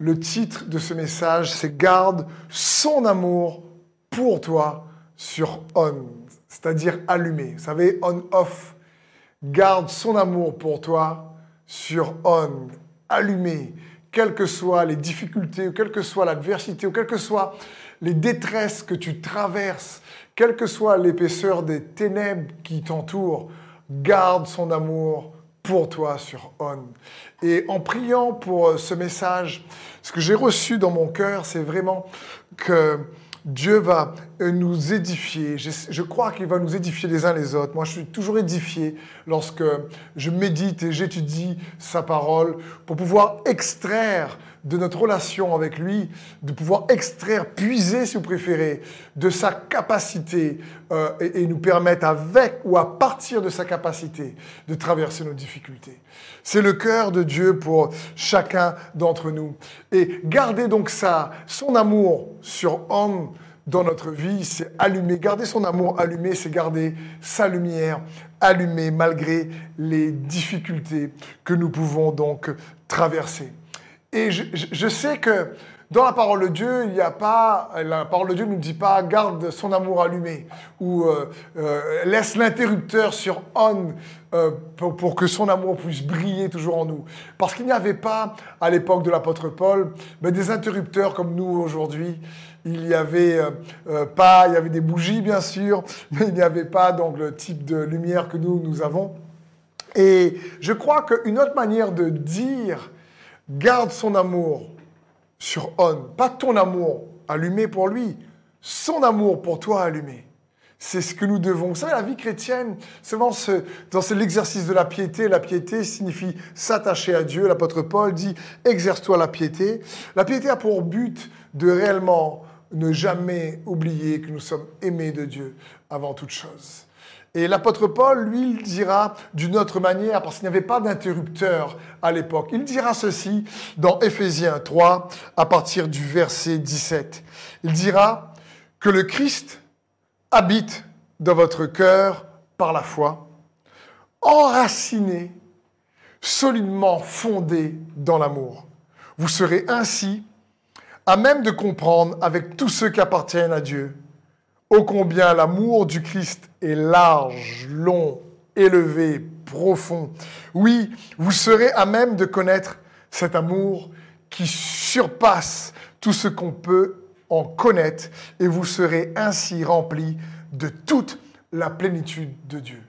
Le titre de ce message, c'est Garde son amour pour toi sur on, c'est-à-dire allumé. Vous savez, on-off. Garde son amour pour toi sur on, allumé. Quelles que soient les difficultés, ou quelle que soit l'adversité, ou quelles que soient les détresses que tu traverses, quelle que soit l'épaisseur des ténèbres qui t'entourent, garde son amour pour toi sur On. Et en priant pour ce message, ce que j'ai reçu dans mon cœur, c'est vraiment que Dieu va nous édifier. Je, crois qu'il va nous édifier les uns les autres. Moi, je suis toujours édifié lorsque je médite et j'étudie sa parole pour pouvoir extraire de notre relation avec lui, de pouvoir extraire, puiser, si vous préférez, de sa capacité euh, et, nous permettre avec ou à partir de sa capacité de traverser nos difficultés. C'est le cœur de Dieu pour chacun d'entre nous. Et garder donc ça, son amour sur homme dans notre vie, c'est allumer. Garder son amour allumé, c'est garder sa lumière allumée malgré les difficultés que nous pouvons donc traverser. Et je, sais que dans la parole de Dieu, il n'y a pas, la parole de Dieu ne nous dit pas garde son amour allumé ou euh, euh, laisse l'interrupteur sur on euh, pour, que son amour puisse briller toujours en nous. Parce qu'il n'y avait pas à l'époque de l'apôtre Paul des interrupteurs comme nous aujourd'hui. Il n'y avait pas, il y avait des bougies bien sûr, mais il n'y avait pas donc le type de lumière que nous nous avons. Et je crois qu'une autre manière de dire garde son amour sur on, pas ton amour allumé pour lui, son amour pour toi allumé. C'est ce que nous devons. Vous savez, la vie chrétienne, c'est dans l'exercice de la piété. La piété signifie s'attacher à Dieu. L'apôtre Paul dit exerce-toi la piété. La piété a pour but de réellement ne jamais oublier que nous sommes aimés de Dieu avant toute chose. Et l'apôtre Paul, lui, il dira d'une autre manière, parce qu'il n'y avait pas d'interrupteur à l'époque. Il dira ceci dans Éphésiens 3, à partir du verset 17. Il dira que le Christ habite dans votre cœur par la foi, enraciné, solidement fondé dans l'amour. Vous serez ainsi à même de comprendre avec tous ceux qui appartiennent à Dieu Ô combien l'amour du Christ est large, long, élevé, profond. Oui, vous serez à même de connaître cet amour qui surpasse tout ce qu'on peut en connaître et vous serez ainsi remplis de toute la plénitude de Dieu.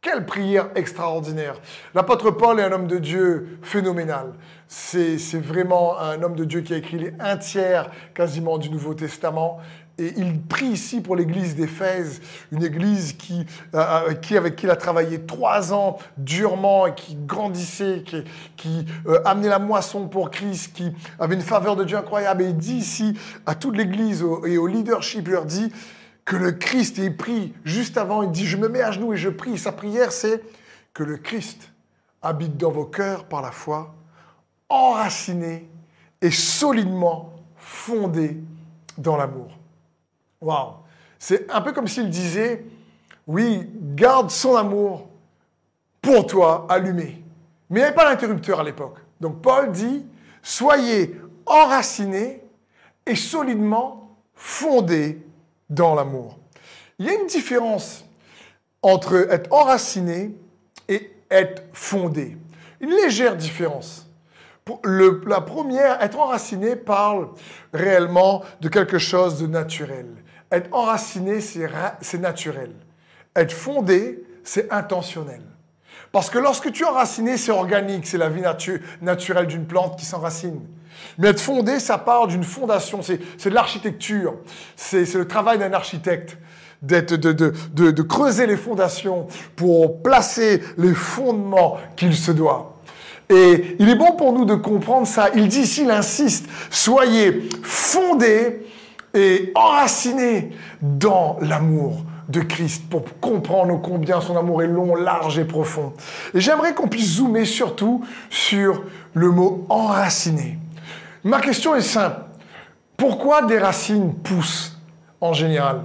Quelle prière extraordinaire. L'apôtre Paul est un homme de Dieu phénoménal. C'est vraiment un homme de Dieu qui a écrit un tiers quasiment du Nouveau Testament. Et il prie ici pour l'église d'Éphèse, une église euh, euh, qui, avec qui il a travaillé trois ans durement et qui grandissait, qui, euh, amenait la moisson pour Christ, qui avait une faveur de Dieu incroyable. Et il dit ici à toute l'église et au leadership, il leur dit que le Christ est pris juste avant, il dit je me mets à genoux et je prie. Sa prière c'est que le Christ habite dans vos cœurs par la foi, enraciné et solidement fondé dans l'amour. Waouh C'est un peu comme s'il disait, oui, garde son amour pour toi allumé. Mais il n'y avait pas d'interrupteur à l'époque. Donc Paul dit, soyez enracinés et solidement fondés dans l'amour. Il y a une différence entre être enraciné et être fondé. Une légère différence. la première, être enraciné, parle réellement de quelque chose de naturel. Être enraciné, c'est naturel. Être fondé, c'est intentionnel. Parce que lorsque tu es enraciné, c'est organique, c'est la vie naturelle d'une plante qui s'enracine. Mais être fondé, ça part d'une fondation, c'est de l'architecture, c'est le travail d'un architecte. De, creuser les fondations pour placer les fondements qu'il se doit. Et il est bon pour nous de comprendre ça. Il dit ici, il insiste, soyez fondés et enraciné dans l'amour de Christ pour comprendre combien son amour est long, large et profond. Et j'aimerais qu'on puisse zoomer surtout sur le mot enraciné. Ma question est simple. Pourquoi des racines poussent en général?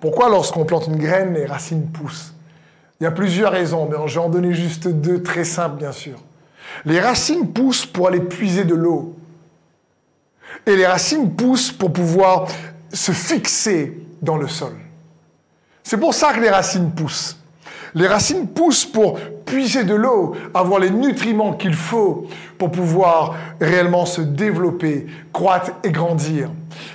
Pourquoi lorsqu'on plante une graine, les racines poussent? Il y a plusieurs raisons, mais je vais en donner juste deux très simples bien sûr. Les racines poussent pour aller puiser de l'eau. Et les racines poussent pour pouvoir se fixer dans le sol. C'est pour ça que les racines poussent. Les racines poussent pour puiser de l'eau, avoir les nutriments qu'il faut pour pouvoir réellement se développer, croître et grandir.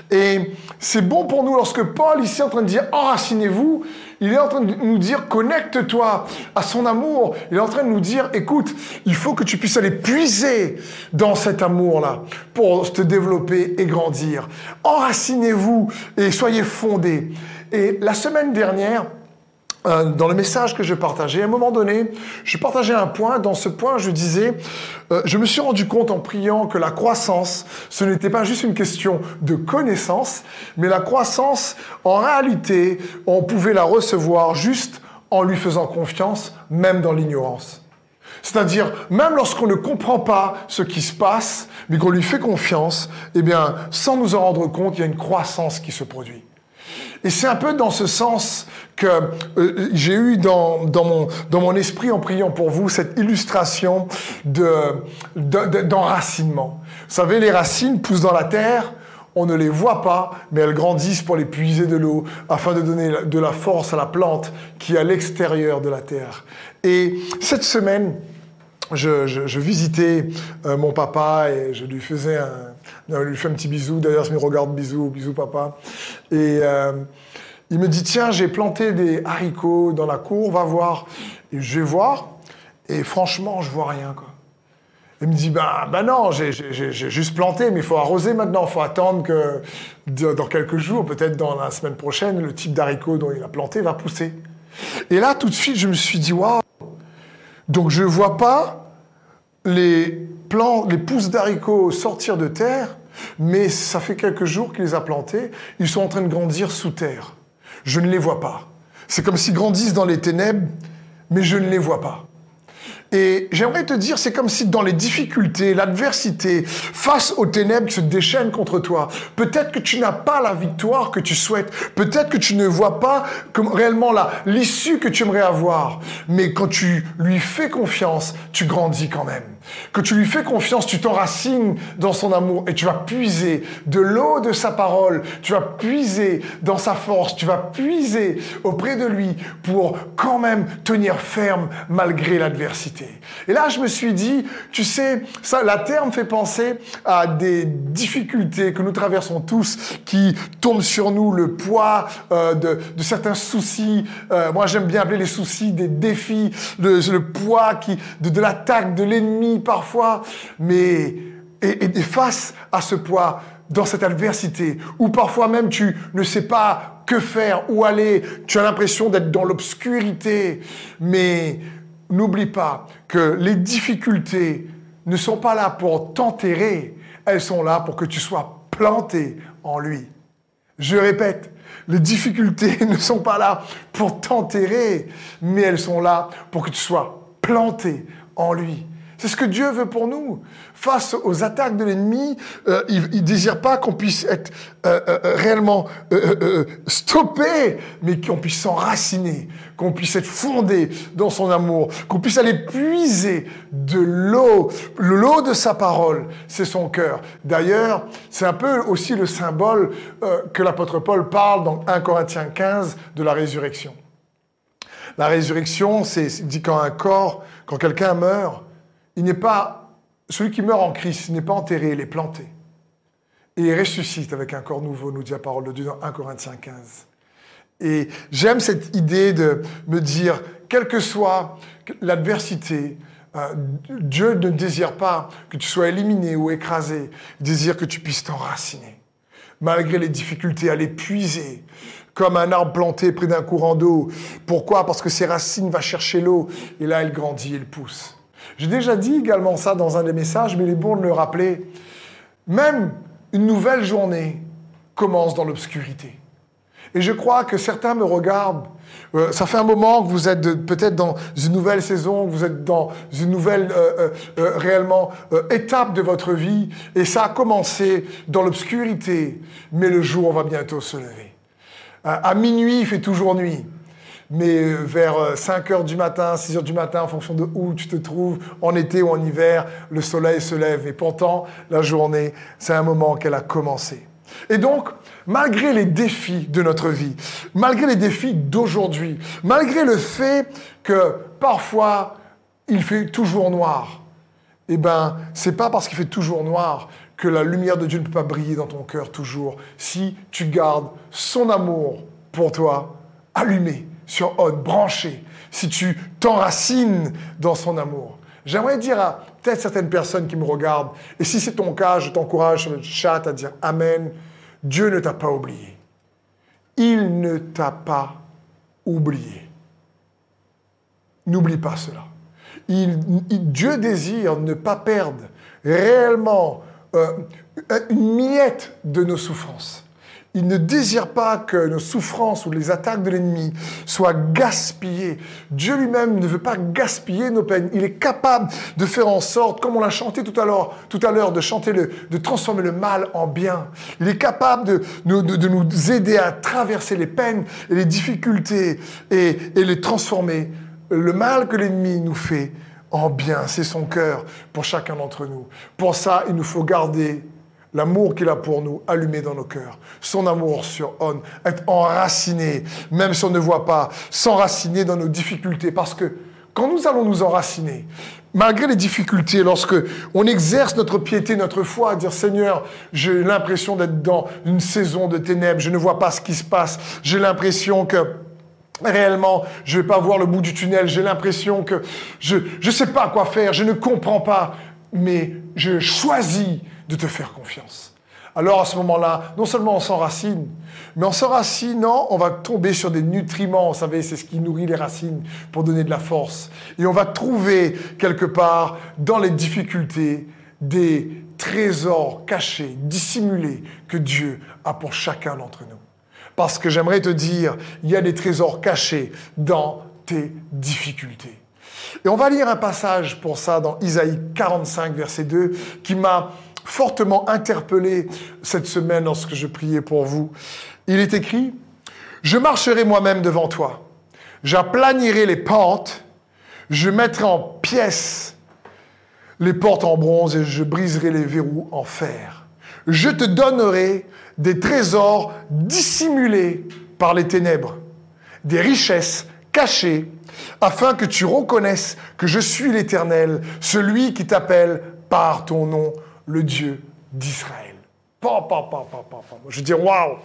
Et c'est bon pour nous lorsque Paul ici est en train de dire enracinez-vous, il est en train de nous dire connecte-toi à son amour. Il est en train de nous dire écoute, il faut que tu puisses aller puiser dans cet amour-là pour te développer et grandir. Enracinez-vous et soyez fondés. Et la semaine dernière, dans le message que je partageais, à un moment donné, je partageais un point. Dans ce point, je disais, euh, je me suis rendu compte en priant que la croissance, ce n'était pas juste une question de connaissance, mais la croissance, en réalité, on pouvait la recevoir juste en lui faisant confiance, même dans l'ignorance. C'est-à-dire, même lorsqu'on ne comprend pas ce qui se passe, mais qu'on lui fait confiance, eh bien, sans nous en rendre compte, il y a une croissance qui se produit. Et c'est un peu dans ce sens que euh, j'ai eu dans, mon, esprit en priant pour vous cette illustration d'enracinement. De, vous savez, les racines poussent dans la terre, on ne les voit pas, mais elles grandissent pour les puiser de l'eau, afin de donner de la force à la plante qui est à l'extérieur de la terre. Et cette semaine, je, je, visitais euh, mon papa et je lui faisais un, je lui fais un petit bisou. D'ailleurs, je me regarde, bisou, bisou papa. Et euh, il me dit, tiens, j'ai planté des haricots dans la cour, va voir. Et je vais voir, et franchement, je vois rien, quoi. Il me dit, ben, ben non, j'ai juste planté, mais il faut arroser maintenant. Il faut attendre que dans quelques jours, peut-être dans la semaine prochaine, le type d'haricot dont il a planté va pousser. Et là, tout de suite, je me suis dit, waouh Donc, je ne vois pas les, plants, les pousses d'haricots sortir de terre, mais ça fait quelques jours qu'il les a plantés. Ils sont en train de grandir sous terre. Je ne les vois pas. C'est comme s'ils grandissent dans les ténèbres, mais je ne les vois pas. Et j'aimerais te dire, c'est comme si dans les difficultés, l'adversité, face aux ténèbres qui se déchaînent contre toi, peut-être que tu n'as pas la victoire que tu souhaites, peut-être que tu ne vois pas comme réellement l'issue que tu aimerais avoir, mais quand tu lui fais confiance, tu grandis quand même que tu lui fais confiance, tu t'enracines dans son amour et tu vas puiser de l'eau de sa parole, tu vas puiser dans sa force, tu vas puiser auprès de lui pour quand même tenir ferme malgré l'adversité. Et là, je me suis dit, tu sais, ça, la terre me fait penser à des difficultés que nous traversons tous qui tombent sur nous, le poids euh, de, certains soucis. Euh, moi, j'aime bien appeler les soucis des défis, le, poids qui, de l'attaque de l'ennemi parfois, mais et, face à ce poids, dans cette adversité, où parfois même tu ne sais pas que faire, où aller, tu as l'impression d'être dans l'obscurité, mais n'oublie pas que les difficultés ne sont pas là pour t'enterrer, elles sont là pour que tu sois planté en lui. Je répète, les difficultés ne sont pas là pour t'enterrer, mais elles sont là pour que tu sois planté en lui. C'est ce que Dieu veut pour nous. Face aux attaques de l'ennemi, euh, il ne désire pas qu'on puisse être euh, euh, réellement stoppé, mais qu'on puisse s'enraciner, qu'on puisse être fondé dans son amour, qu'on puisse aller puiser de l'eau. L'eau de sa parole, c'est son cœur. D'ailleurs, c'est un peu aussi le symbole que l'apôtre Paul parle dans 1 Corinthiens 15 de la résurrection. La résurrection, c'est dit quand un corps, quand quelqu'un meurt, il n'est pas, celui qui meurt en Christ n'est pas enterré, il est planté. Et il ressuscite avec un corps nouveau, nous dit la parole de Dieu dans 1 Corinthiens 15. Et j'aime cette idée de me dire, quelle que soit l'adversité, euh, Dieu ne désire pas que tu sois éliminé ou écrasé, il désire que tu puisses t'enraciner. Malgré les difficultés, aller puiser, comme un arbre planté près d'un courant d'eau. Pourquoi? Parce que ses racines vont chercher l'eau, et là, elle grandit, elle pousse. J'ai déjà dit également ça dans un des messages, mais il est bon de le rappeler. Même une nouvelle journée commence dans l'obscurité. Et je crois que certains me regardent. Euh, ça fait un moment que vous êtes peut-être dans une nouvelle saison, que vous êtes dans une nouvelle euh, euh, réellement étape de votre vie, et ça a commencé dans l'obscurité, mais le jour va bientôt se lever. à minuit, il fait toujours nuit. Mais vers 5 heures du matin, 6 heures du matin, en fonction de où tu te trouves, en été ou en hiver, le soleil se lève. Et pourtant, la journée, c'est un moment qu'elle a commencé. Et donc, malgré les défis de notre vie, malgré les défis d'aujourd'hui, malgré le fait que parfois il fait toujours noir, eh ben, c'est pas parce qu'il fait toujours noir que la lumière de Dieu ne peut pas briller dans ton cœur toujours si tu gardes son amour pour toi allumé sur on, branché, si tu t'enracines dans son amour. J'aimerais dire à peut-être certaines personnes qui me regardent, et si c'est ton cas, je t'encourage sur le chat à dire Amen. Dieu ne t'a pas oublié. Il ne t'a pas oublié. N'oublie pas cela. Dieu désire ne pas perdre réellement euh, une miette de nos souffrances. Il ne désire pas que nos souffrances ou les attaques de l'ennemi soient gaspillées. Dieu lui-même ne veut pas gaspiller nos peines. Il est capable de faire en sorte, comme on l'a chanté tout à l'heure, de chanter le, de transformer le mal en bien. Il est capable de, de, nous aider à traverser les peines et les difficultés et, et les transformer. Le mal que l'ennemi nous fait en bien, c'est son cœur pour chacun d'entre nous. Pour ça, il nous faut garder l'amour qu'il a pour nous allumé dans nos cœurs, son amour sur on, être enraciné, même si on ne voit pas, s'enraciner dans nos difficultés, parce que quand nous allons nous enraciner, malgré les difficultés, lorsque on exerce notre piété, notre foi, dire Seigneur, j'ai l'impression d'être dans une saison de ténèbres, je ne vois pas ce qui se passe, j'ai l'impression que réellement, je ne vais pas voir le bout du tunnel, j'ai l'impression que je ne sais pas quoi faire, je ne comprends pas, mais je choisis de te faire confiance. Alors à ce moment-là, non seulement on s'enracine, mais en s'enracinant, on va tomber sur des nutriments, vous savez, c'est ce qui nourrit les racines pour donner de la force. Et on va trouver quelque part dans les difficultés des trésors cachés, dissimulés que Dieu a pour chacun d'entre nous. Parce que j'aimerais te dire, il y a des trésors cachés dans tes difficultés. Et on va lire un passage pour ça dans Isaïe 45, verset 2, qui m'a fortement interpellé cette semaine lorsque je priais pour vous. Il est écrit, Je marcherai moi-même devant toi, j'aplanirai les pentes, je mettrai en pièces les portes en bronze et je briserai les verrous en fer. Je te donnerai des trésors dissimulés par les ténèbres, des richesses cachées, afin que tu reconnaisses que je suis l'Éternel, celui qui t'appelle par ton nom le Dieu d'Israël. Je dis, waouh!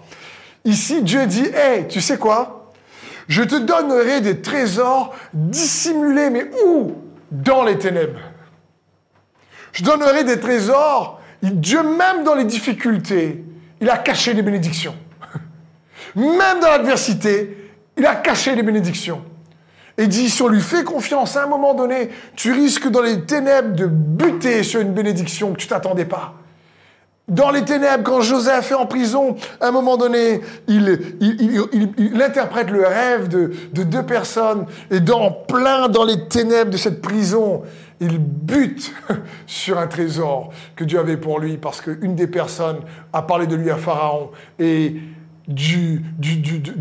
Ici, Dieu dit, hé, tu sais quoi? Je te donnerai des trésors dissimulés, mais où? Dans les ténèbres. Je donnerai des trésors. Dieu, même dans les difficultés, il a caché les bénédictions. Même dans l'adversité, il a caché les bénédictions. Et dit, si on lui fait confiance, à un moment donné, tu risques dans les ténèbres de buter sur une bénédiction que tu t'attendais pas. Dans les ténèbres, quand Joseph est en prison, à un moment donné, il, interprète le rêve de, deux personnes et dans plein dans les ténèbres de cette prison, il bute sur un trésor que Dieu avait pour lui parce qu'une des personnes a parlé de lui à Pharaon et du,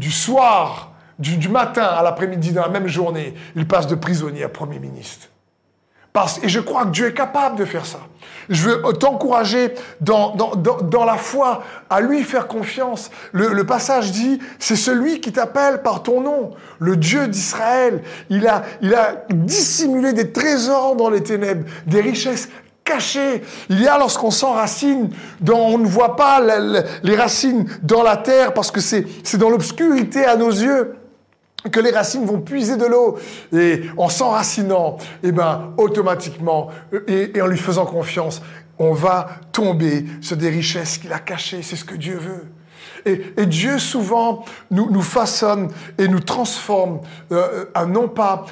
soir du, matin à l'après-midi, dans la même journée, il passe de prisonnier à Premier ministre. Parce, et je crois que Dieu est capable de faire ça. Je veux t'encourager dans, dans, la foi, à lui faire confiance. Le, passage dit, c'est celui qui t'appelle par ton nom, le Dieu d'Israël. Il a, il a dissimulé des trésors dans les ténèbres, des richesses cachées. Il y a lorsqu'on s'enracine, on ne voit pas les racines dans la terre parce que c'est dans l'obscurité à nos yeux que les racines vont puiser de l'eau et en s'enracinant, eh ben automatiquement et, en lui faisant confiance, on va tomber sur des richesses qu'il a cachées. C'est ce que Dieu veut. Et, Dieu souvent nous, façonne et nous transforme, euh, non pas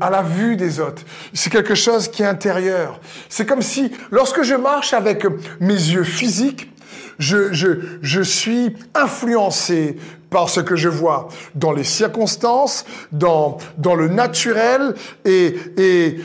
à la vue des autres. C'est quelque chose qui est intérieur. C'est comme si, lorsque je marche avec mes yeux physiques, je, je, je suis influencé par ce que je vois dans les circonstances, dans, dans le naturel et, et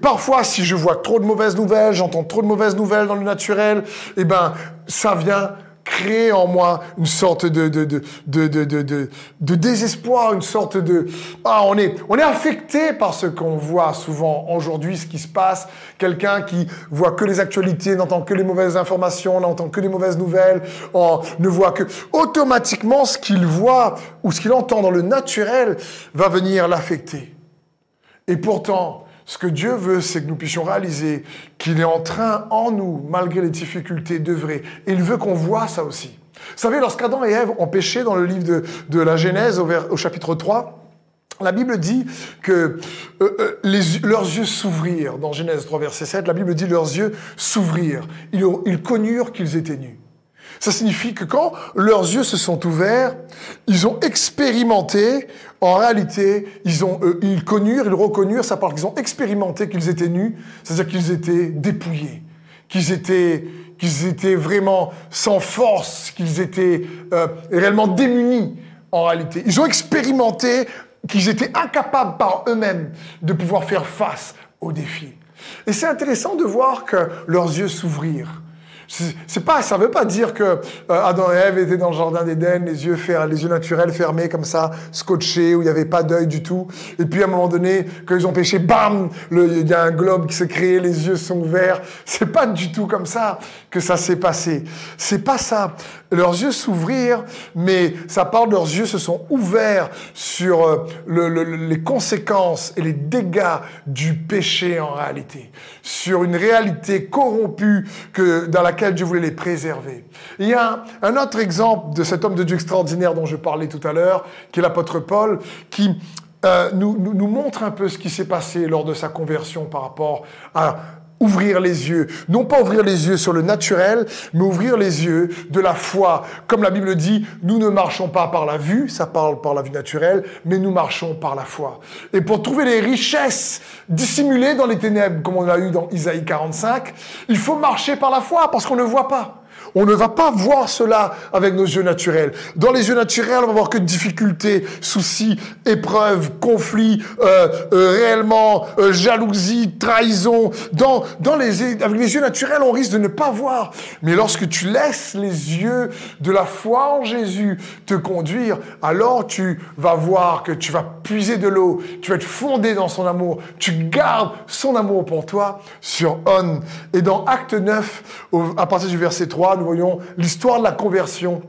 parfois si je vois trop de mauvaises nouvelles, j'entends trop de mauvaises nouvelles dans le naturel, eh ben ça vient créer en moi une sorte de, de, de, de, de désespoir, une sorte de... Ah, on est, on est affecté par ce qu'on voit souvent aujourd'hui, ce qui se passe. Quelqu'un qui voit que les actualités, n'entend que les mauvaises informations, n'entend que les mauvaises nouvelles, ne voit que... Automatiquement, ce qu'il voit ou ce qu'il entend dans le naturel va venir l'affecter. Et pourtant, ce que Dieu veut, c'est que nous puissions réaliser qu'il est en train, en nous, malgré les difficultés, d'œuvrer. Et il veut qu'on voit ça aussi. Vous savez, lorsqu'Adam et Ève ont péché dans le livre de, la Genèse, au, chapitre 3, la Bible dit que euh, euh, leurs yeux s'ouvrirent. Dans Genèse 3, verset 7, la Bible dit leurs yeux s'ouvrirent. Ils, ils connurent qu'ils étaient nus. Ça signifie que quand leurs yeux se sont ouverts, ils ont expérimenté, en réalité, ils ont, euh, ils connurent, ils reconnurent, ça parle qu'ils ont expérimenté qu'ils étaient nus, c'est-à-dire qu'ils étaient dépouillés, qu'ils étaient, étaient vraiment sans force, qu'ils étaient euh, réellement démunis en réalité. Ils ont expérimenté qu'ils étaient incapables par eux-mêmes de pouvoir faire face aux défis. Et c'est intéressant de voir que leurs yeux s'ouvrirent. C'est pas, ça veut pas dire que euh, Adam et Ève étaient dans le jardin d'Éden, les yeux les yeux naturels fermés comme ça, scotchés, où il n'y avait pas d'œil du tout. Et puis à un moment donné, quand ils ont péché, bam, il y a un globe qui s'est créé, les yeux sont ouverts. C'est pas du tout comme ça que ça s'est passé. C'est pas ça. Leurs yeux s'ouvrirent, mais ça parle leurs yeux se sont ouverts sur euh, les conséquences et les dégâts du péché en réalité, sur une réalité corrompue que dans laquelle Dieu voulait les préserver. Il y a un, autre exemple de cet homme de Dieu extraordinaire dont je parlais tout à l'heure, qui est l'apôtre Paul, qui euh, nous, nous, montre un peu ce qui s'est passé lors de sa conversion par rapport à ouvrir les yeux. Non pas ouvrir les yeux sur le naturel, mais ouvrir les yeux de la foi. Comme la Bible dit, nous ne marchons pas par la vue, ça parle par la vue naturelle, mais nous marchons par la foi. Et pour trouver les richesses dissimulées dans les ténèbres, comme on a eu dans Isaïe 45, il faut marcher par la foi parce qu'on ne voit pas. On ne va pas voir cela avec nos yeux naturels. Dans les yeux naturels, on va voir que difficultés, soucis, épreuves, conflits, euh, euh, réellement euh, jalousie, trahison. Dans, les, avec les yeux naturels, on risque de ne pas voir. Mais lorsque tu laisses les yeux de la foi en Jésus te conduire, alors tu vas voir que tu vas puiser de l'eau, tu vas être fondé dans son amour, tu gardes son amour pour toi sur On. Et dans Acte 9, à partir du verset 3, voyons l'histoire de la conversion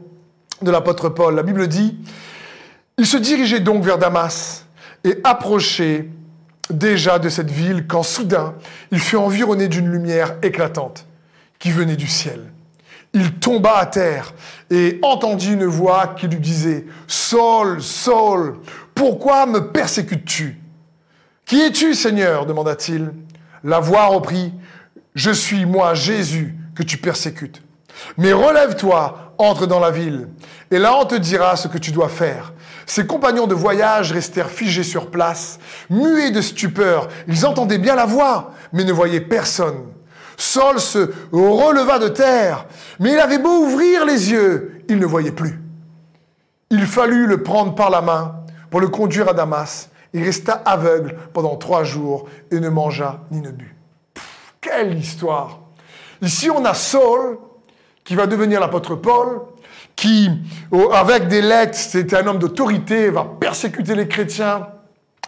de l'apôtre Paul. La Bible dit, il se dirigeait donc vers Damas et approchait déjà de cette ville quand soudain il fut environné d'une lumière éclatante qui venait du ciel. Il tomba à terre et entendit une voix qui lui disait, Saul, Saul, pourquoi me persécutes-tu Qui es-tu, Seigneur? demanda-t-il. La voix reprit, Je suis moi, Jésus, que tu persécutes. Mais relève-toi, entre dans la ville, et là on te dira ce que tu dois faire. Ses compagnons de voyage restèrent figés sur place, muets de stupeur. Ils entendaient bien la voix, mais ne voyaient personne. Saul se releva de terre, mais il avait beau ouvrir les yeux, il ne voyait plus. Il fallut le prendre par la main pour le conduire à Damas. Il resta aveugle pendant trois jours et ne mangea ni ne but. quelle histoire Ici, on a Saul qui va devenir l'apôtre Paul, qui, avec des lettres, c'était un homme d'autorité, va persécuter les chrétiens,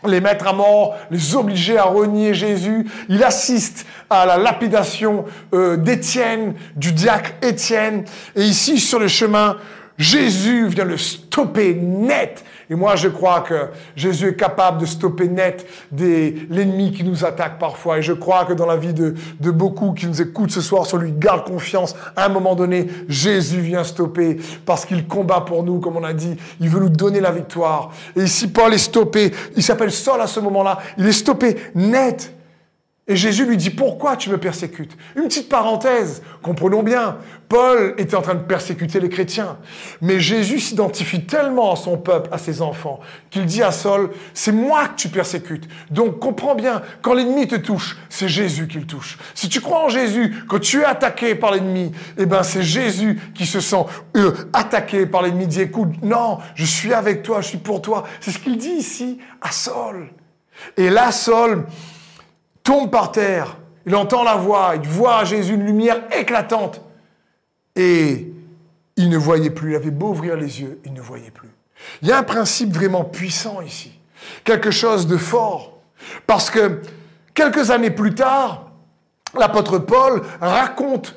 les mettre à mort, les obliger à renier Jésus. Il assiste à la lapidation euh, d'Étienne, du diacre Étienne. Et ici, sur le chemin, Jésus vient le stopper net et moi, je crois que Jésus est capable de stopper net l'ennemi qui nous attaque parfois. Et je crois que dans la vie de, de beaucoup qui nous écoutent ce soir, sur lui garde confiance. À un moment donné, Jésus vient stopper parce qu'il combat pour nous, comme on a dit. Il veut nous donner la victoire. Et ici, Paul est stoppé. Il s'appelle Saul à ce moment-là. Il est stoppé net. Et Jésus lui dit, pourquoi tu me persécutes? Une petite parenthèse, comprenons bien, Paul était en train de persécuter les chrétiens, mais Jésus s'identifie tellement à son peuple, à ses enfants, qu'il dit à Saul, c'est moi que tu persécutes. Donc comprends bien, quand l'ennemi te touche, c'est Jésus qui le touche. Si tu crois en Jésus, quand tu es attaqué par l'ennemi, eh ben c'est Jésus qui se sent euh, attaqué par l'ennemi, dit, écoute, non, je suis avec toi, je suis pour toi. C'est ce qu'il dit ici à Saul. Et là, Saul, tombe par terre, il entend la voix, il voit à Jésus une lumière éclatante. Et il ne voyait plus. Il avait beau ouvrir les yeux, il ne voyait plus. Il y a un principe vraiment puissant ici, quelque chose de fort, parce que quelques années plus tard, l'apôtre Paul raconte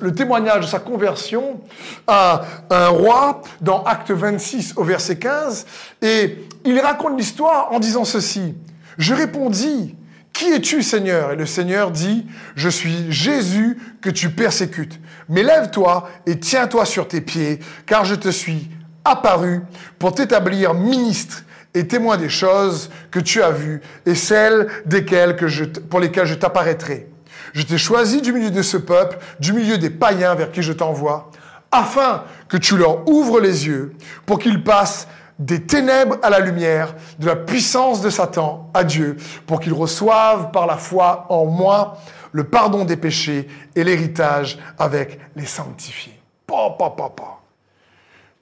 le témoignage de sa conversion à un roi dans Acte 26 au verset 15, et il raconte l'histoire en disant ceci. Je répondis, qui es-tu Seigneur? Et le Seigneur dit, je suis Jésus que tu persécutes. Mais lève-toi et tiens-toi sur tes pieds, car je te suis apparu pour t'établir ministre et témoin des choses que tu as vues et celles desquelles que je, pour lesquelles je t'apparaîtrai. Je t'ai choisi du milieu de ce peuple, du milieu des païens vers qui je t'envoie, afin que tu leur ouvres les yeux pour qu'ils passent des ténèbres à la lumière, de la puissance de Satan à Dieu, pour qu'ils reçoivent par la foi en moi le pardon des péchés et l'héritage avec les sanctifiés.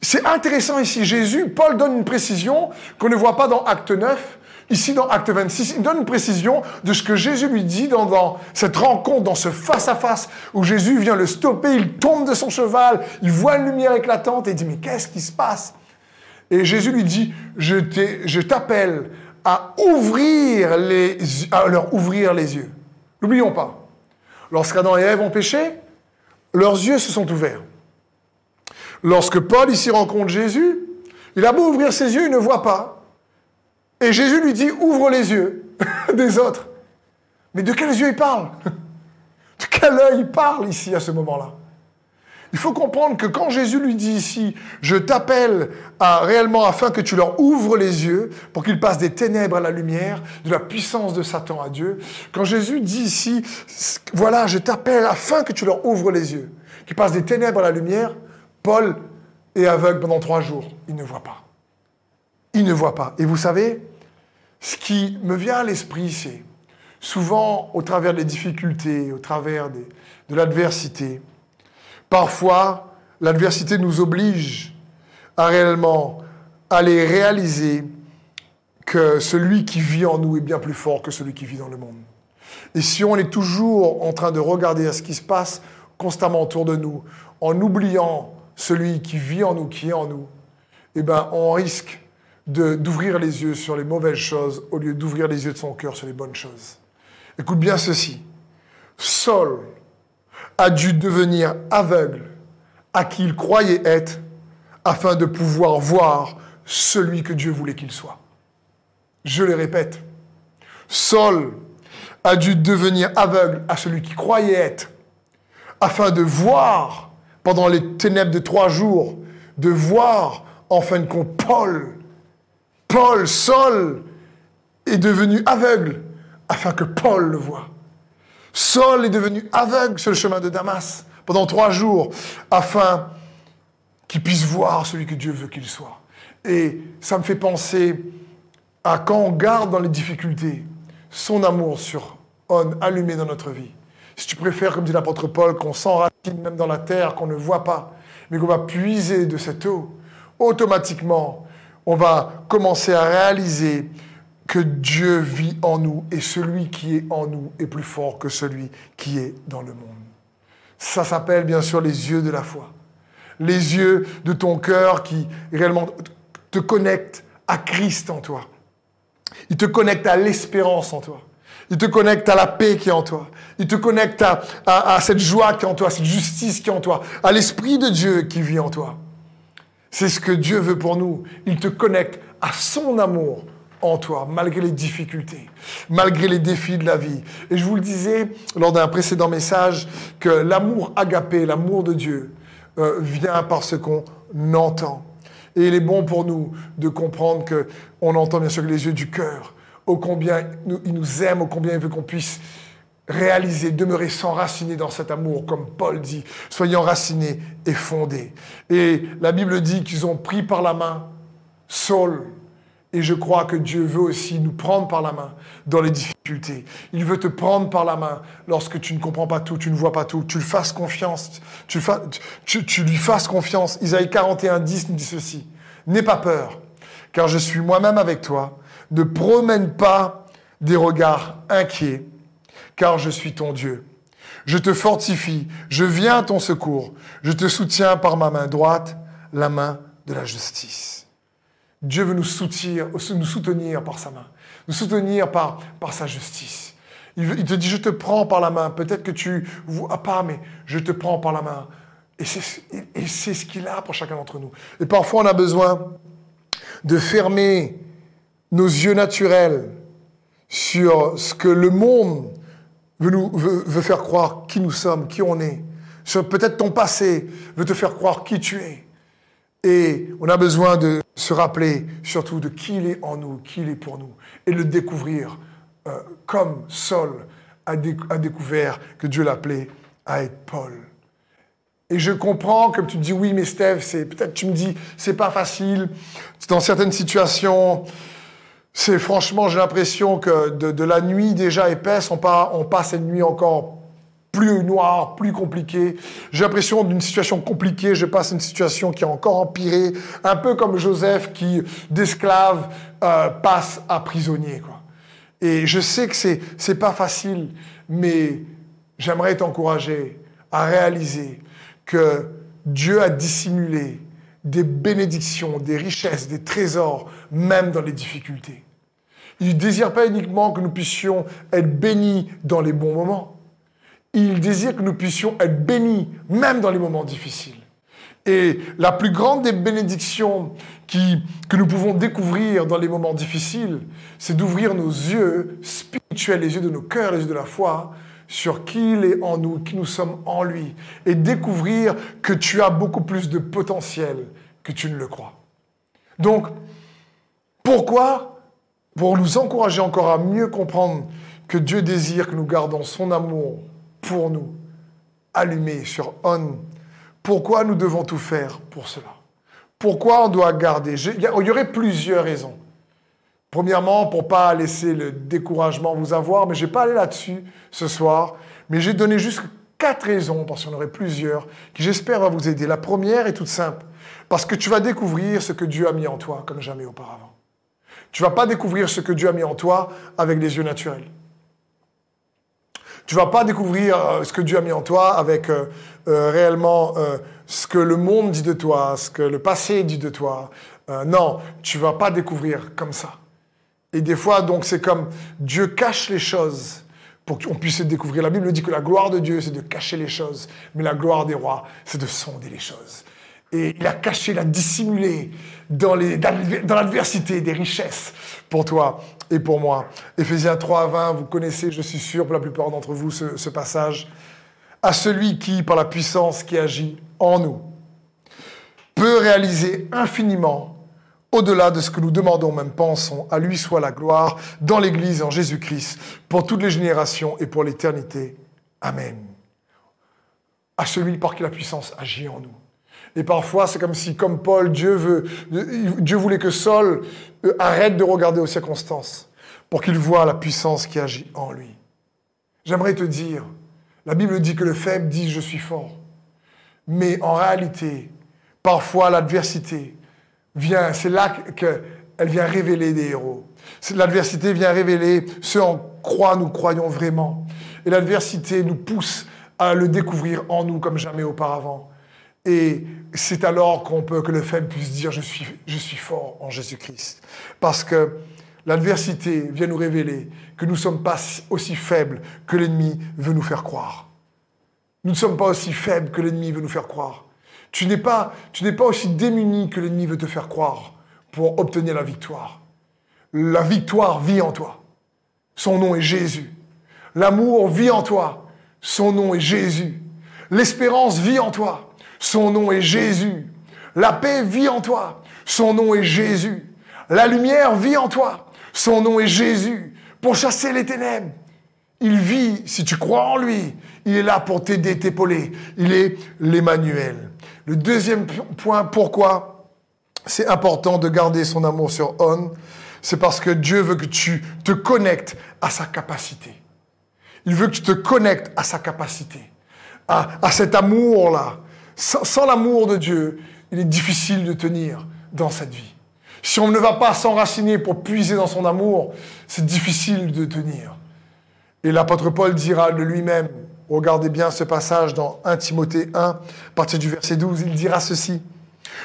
C'est intéressant ici. Jésus, Paul donne une précision qu'on ne voit pas dans Acte 9. Ici, dans Acte 26, il donne une précision de ce que Jésus lui dit dans, cette rencontre, dans ce face-à-face, où Jésus vient le stopper, il tombe de son cheval, il voit une lumière éclatante et il dit, mais qu'est-ce qui se passe? Et Jésus lui dit, je t'appelle à ouvrir les, leur ouvrir les yeux. N'oublions pas, lorsqu'Adam et Ève ont péché, leurs yeux se sont ouverts. Lorsque Paul ici rencontre Jésus, il a beau ouvrir ses yeux, il ne voit pas. Et Jésus lui dit, ouvre les yeux des autres. Mais de quels yeux il parle? De quel œil il parle ici à ce moment-là? Il faut comprendre que quand Jésus lui dit ici, je t'appelle à, réellement afin que tu leur ouvres les yeux pour qu'ils passent des ténèbres à la lumière, de la puissance de Satan à Dieu. Quand Jésus dit ici, voilà, je t'appelle afin que tu leur ouvres les yeux, qu'ils passent des ténèbres à la lumière, Paul est aveugle pendant trois jours. Il ne voit pas. Il ne voit pas. Et vous savez, ce qui me vient à l'esprit, c'est souvent au travers des difficultés, au travers de l'adversité, Parfois, l'adversité nous oblige à réellement aller réaliser que celui qui vit en nous est bien plus fort que celui qui vit dans le monde. Et si on est toujours en train de regarder à ce qui se passe constamment autour de nous, en oubliant celui qui vit en nous, qui est en nous, eh ben, on risque d'ouvrir les yeux sur les mauvaises choses au lieu d'ouvrir les yeux de son cœur sur les bonnes choses. Écoute bien ceci. Saul a dû devenir aveugle à qui il croyait être afin de pouvoir voir celui que Dieu voulait qu'il soit. Je le répète, Saul a dû devenir aveugle à celui qui croyait être afin de voir pendant les ténèbres de trois jours, de voir en fin de compte Paul. Paul, Saul, est devenu aveugle afin que Paul le voie. Saul est devenu aveugle sur le chemin de Damas pendant trois jours afin qu'il puisse voir celui que Dieu veut qu'il soit. Et ça me fait penser à quand on garde dans les difficultés son amour sur on allumé dans notre vie. Si tu préfères, comme dit l'apôtre Paul, qu'on s'enracine même dans la terre, qu'on ne voit pas, mais qu'on va puiser de cette eau, automatiquement, on va commencer à réaliser que Dieu vit en nous et celui qui est en nous est plus fort que celui qui est dans le monde. Ça s'appelle bien sûr les yeux de la foi. Les yeux de ton cœur qui réellement te connectent à Christ en toi. Il te connecte à l'espérance en toi. Il te connecte à la paix qui est en toi. Il te connecte à, à, cette joie qui est en toi, cette justice qui est en toi, à l'Esprit de Dieu qui vit en toi. C'est ce que Dieu veut pour nous. Il te connecte à son amour en toi, malgré les difficultés, malgré les défis de la vie. Et je vous le disais lors d'un précédent message que l'amour agapé, l'amour de Dieu, euh, vient par ce qu'on entend. Et il est bon pour nous de comprendre que on entend bien sûr les yeux du cœur, ô combien il nous aime, ô combien il veut qu'on puisse réaliser, demeurer s'enraciner dans cet amour, comme Paul dit, soyez enracinés et fondés. Et la Bible dit qu'ils ont pris par la main Saul, et je crois que Dieu veut aussi nous prendre par la main dans les difficultés. Il veut te prendre par la main lorsque tu ne comprends pas tout, tu ne vois pas tout. Tu lui fasses confiance. Tu, lui fasses confiance. Isaïe 41, 10 nous dit ceci. N'aie pas peur, car je suis moi-même avec toi. Ne promène pas des regards inquiets, car je suis ton Dieu. Je te fortifie, je viens à ton secours, je te soutiens par ma main droite, la main de la justice. Dieu veut nous soutenir, nous soutenir par sa main, nous soutenir par, par sa justice. Il, te dit, je te prends par la main. Peut-être que tu vois pas, mais je te prends par la main. Et c'est ce qu'il a pour chacun d'entre nous. Et parfois, on a besoin de fermer nos yeux naturels sur ce que le monde veut, veut, faire croire qui nous sommes, qui on est. Peut-être ton passé veut te faire croire qui tu es. Et on a besoin de se rappeler surtout de qui il est en nous, qui il est pour nous, et le découvrir euh, comme Saul a, découvert que Dieu l'appelait à être Paul. Et je comprends que tu dis oui, mais Steph, c'est peut-être tu me dis c'est pas facile. Dans certaines situations, c'est franchement j'ai l'impression que de, la nuit déjà épaisse, on, on passe une nuit encore plus noire, plus compliquée. J'ai l'impression d'une situation compliquée, je passe une situation qui a encore empiré, un peu comme Joseph qui d'esclave euh, passe à prisonnier. Quoi. Et je sais que c'est c'est pas facile, mais j'aimerais t'encourager à réaliser que Dieu a dissimulé des bénédictions, des richesses, des trésors, même dans les difficultés. Il ne désire pas uniquement que nous puissions être bénis dans les bons moments. Il désire que nous puissions être bénis même dans les moments difficiles. Et la plus grande des bénédictions que nous pouvons découvrir dans les moments difficiles, c'est d'ouvrir nos yeux spirituels, les yeux de nos cœurs, les yeux de la foi, sur qui il est en nous, qui nous sommes en lui, et découvrir que tu as beaucoup plus de potentiel que tu ne le crois. Donc, pourquoi? Pour nous encourager encore à mieux comprendre que Dieu désire que nous gardons son amour pour nous, allumé sur on. Pourquoi nous devons tout faire pour cela? Pourquoi on doit garder? Il y aurait plusieurs raisons. Premièrement, pour pas laisser le découragement vous avoir, mais je vais pas aller là-dessus ce soir, mais j'ai donné juste quatre raisons, parce qu'il y en aurait plusieurs, qui j'espère va vous aider. La première est toute simple, parce que tu vas découvrir ce que Dieu a mis en toi comme jamais auparavant. Tu vas pas découvrir ce que Dieu a mis en toi avec les yeux naturels. Tu vas pas découvrir euh, ce que Dieu a mis en toi avec euh, euh, réellement ce que le monde dit de toi, ce que le passé dit de toi. non, tu vas pas découvrir comme ça. Et des fois, donc, c'est comme Dieu cache les choses pour qu'on puisse découvrir. La Bible dit que la gloire de Dieu, c'est de cacher les choses, mais la gloire des rois, c'est de sonder les choses. Et il a caché, il a dissimulé dans, l'adversité des richesses pour toi et pour moi. Éphésiens 3 à 20, vous connaissez, je suis sûr, pour la plupart d'entre vous, ce, ce passage. À celui qui, par la puissance qui agit en nous, peut réaliser infiniment au-delà de ce que nous demandons, même pensons, à lui soit la gloire dans l'Église en Jésus-Christ, pour toutes les générations et pour l'éternité. Amen. À celui par qui la puissance agit en nous. Et parfois, c'est comme si, comme Paul, Dieu, voulait que Saul euh, arrête de regarder aux circonstances pour qu'il voit la puissance qui agit en lui. J'aimerais te dire, la Bible dit que le faible dit je suis fort. Mais en réalité, parfois l'adversité, vient, c'est là qu'elle vient révéler des héros. L'adversité vient révéler ce en quoi nous croyons vraiment. Et l'adversité nous pousse à le découvrir en nous comme jamais auparavant. Et c'est alors qu'on peut, que le faible puisse dire je suis, je suis fort en Jésus-Christ. Parce que l'adversité vient nous révéler que nous ne sommes pas aussi faibles que l'ennemi veut nous faire croire. Nous ne sommes pas aussi faibles que l'ennemi veut nous faire croire. Tu n'es pas, tu n'es pas aussi démuni que l'ennemi veut te faire croire pour obtenir la victoire. La victoire vit en toi. Son nom est Jésus. L'amour vit en toi. Son nom est Jésus. L'espérance vit en toi. Son nom est Jésus. La paix vit en toi. Son nom est Jésus. La lumière vit en toi. Son nom est Jésus. Pour chasser les ténèbres. Il vit, si tu crois en lui, il est là pour t'aider, t'épauler. Il est l'Emmanuel. Le deuxième point, pourquoi c'est important de garder son amour sur On, c'est parce que Dieu veut que tu te connectes à sa capacité. Il veut que tu te connectes à sa capacité, à, cet amour-là. Sans, l'amour de Dieu, il est difficile de tenir dans cette vie. Si on ne va pas s'enraciner pour puiser dans son amour, c'est difficile de tenir. Et l'apôtre Paul dira de lui-même, Regardez bien ce passage dans 1 Timothée 1, à partir du verset 12, il dira ceci.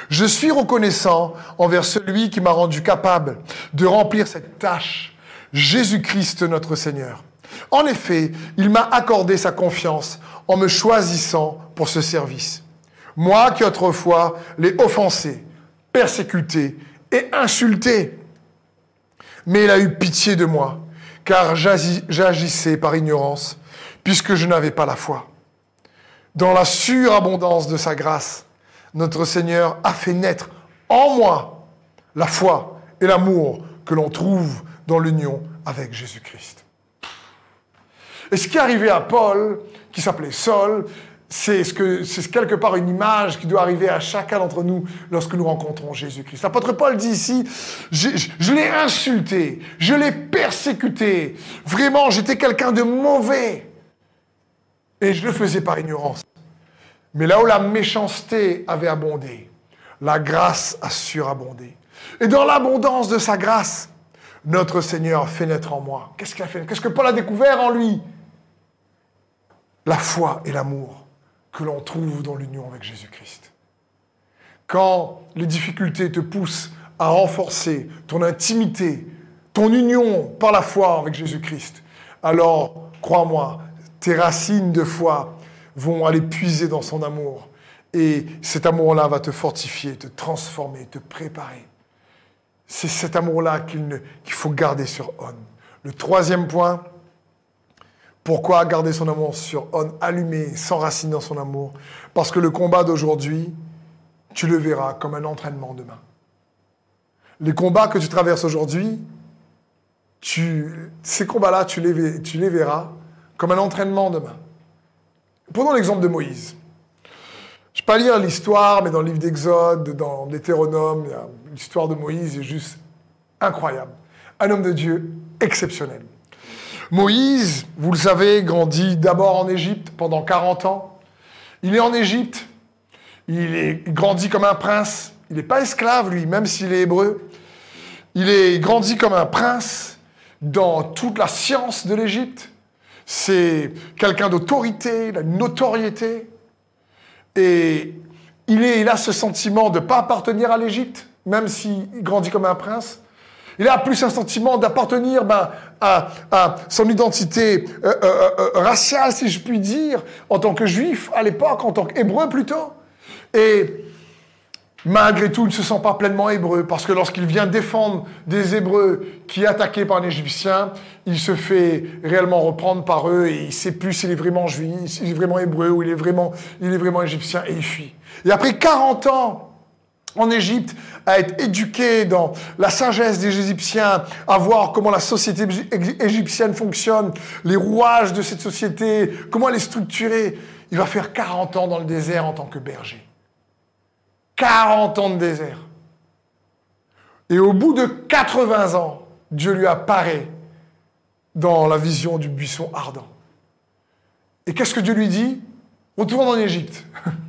Je suis reconnaissant envers celui qui m'a rendu capable de remplir cette tâche, Jésus-Christ notre Seigneur. En effet, il m'a accordé sa confiance en me choisissant pour ce service. Moi qui autrefois l'ai offensé, persécuté et insulté. Mais il a eu pitié de moi, car j'agissais par ignorance, puisque je n'avais pas la foi. Dans la surabondance de sa grâce, notre Seigneur a fait naître en moi la foi et l'amour que l'on trouve dans l'union avec Jésus-Christ. Et ce qui est arrivé à Paul, qui s'appelait Saul, c'est ce que c'est quelque part une image qui doit arriver à chacun d'entre nous lorsque nous rencontrons Jésus-Christ. L'apôtre Paul dit ici, je, je l'ai insulté, je l'ai persécuté. Vraiment, j'étais quelqu'un de mauvais. Et je le faisais par ignorance. Mais là où la méchanceté avait abondé, la grâce a surabondé. Et dans l'abondance de sa grâce, notre Seigneur fait naître en moi. Qu'est-ce qu'il a fait? Qu'est-ce que Paul a découvert en lui? La foi et l'amour que l'on trouve dans l'union avec Jésus-Christ. Quand les difficultés te poussent à renforcer ton intimité, ton union par la foi avec Jésus-Christ, alors, crois-moi, tes racines de foi vont aller puiser dans son amour. Et cet amour-là va te fortifier, te transformer, te préparer. C'est cet amour-là qu'il faut garder sur On. Le troisième point, pourquoi garder son amour sur On, allumé, s'enraciner dans son amour? Parce que le combat d'aujourd'hui, tu le verras comme un entraînement demain. Les combats que tu traverses aujourd'hui, ces combats-là, tu les, verras comme un entraînement demain. Prenons l'exemple de Moïse. Je ne vais pas lire l'histoire, mais dans le livre d'Exode, dans Deutéronome, l'histoire de Moïse est juste incroyable. Un homme de Dieu exceptionnel. Moïse, vous le savez, grandit d'abord en Égypte pendant 40 ans. Il est en Égypte, il, est, grandit comme un prince. Il n'est pas esclave, lui, même s'il est hébreu. Il est grandit comme un prince dans toute la science de l'Égypte. C'est quelqu'un d'autorité, il a une notoriété. Et il, est, il a ce sentiment de ne pas appartenir à l'Égypte, même s'il grandit comme un prince. Il a plus un sentiment d'appartenir ben, à, son identité euh, euh, euh, raciale, si je puis dire, en tant que juif à l'époque, en tant qu'hébreu plutôt. Et malgré tout, il ne se sent pas pleinement hébreu, parce que lorsqu'il vient défendre des Hébreux qui est attaqué par un Égyptien, il se fait réellement reprendre par eux et il ne sait plus s'il est vraiment juif, s'il est vraiment hébreu ou il est vraiment, il est vraiment égyptien et il fuit. Et après 40 ans, en Égypte, à être éduqué dans la sagesse des Égyptiens, à voir comment la société égyptienne fonctionne, les rouages de cette société, comment elle est structurée. Il va faire 40 ans dans le désert en tant que berger. 40 ans de désert. Et au bout de 80 ans, Dieu lui apparaît dans la vision du buisson ardent. Et qu'est-ce que Dieu lui dit? Retourne en Égypte.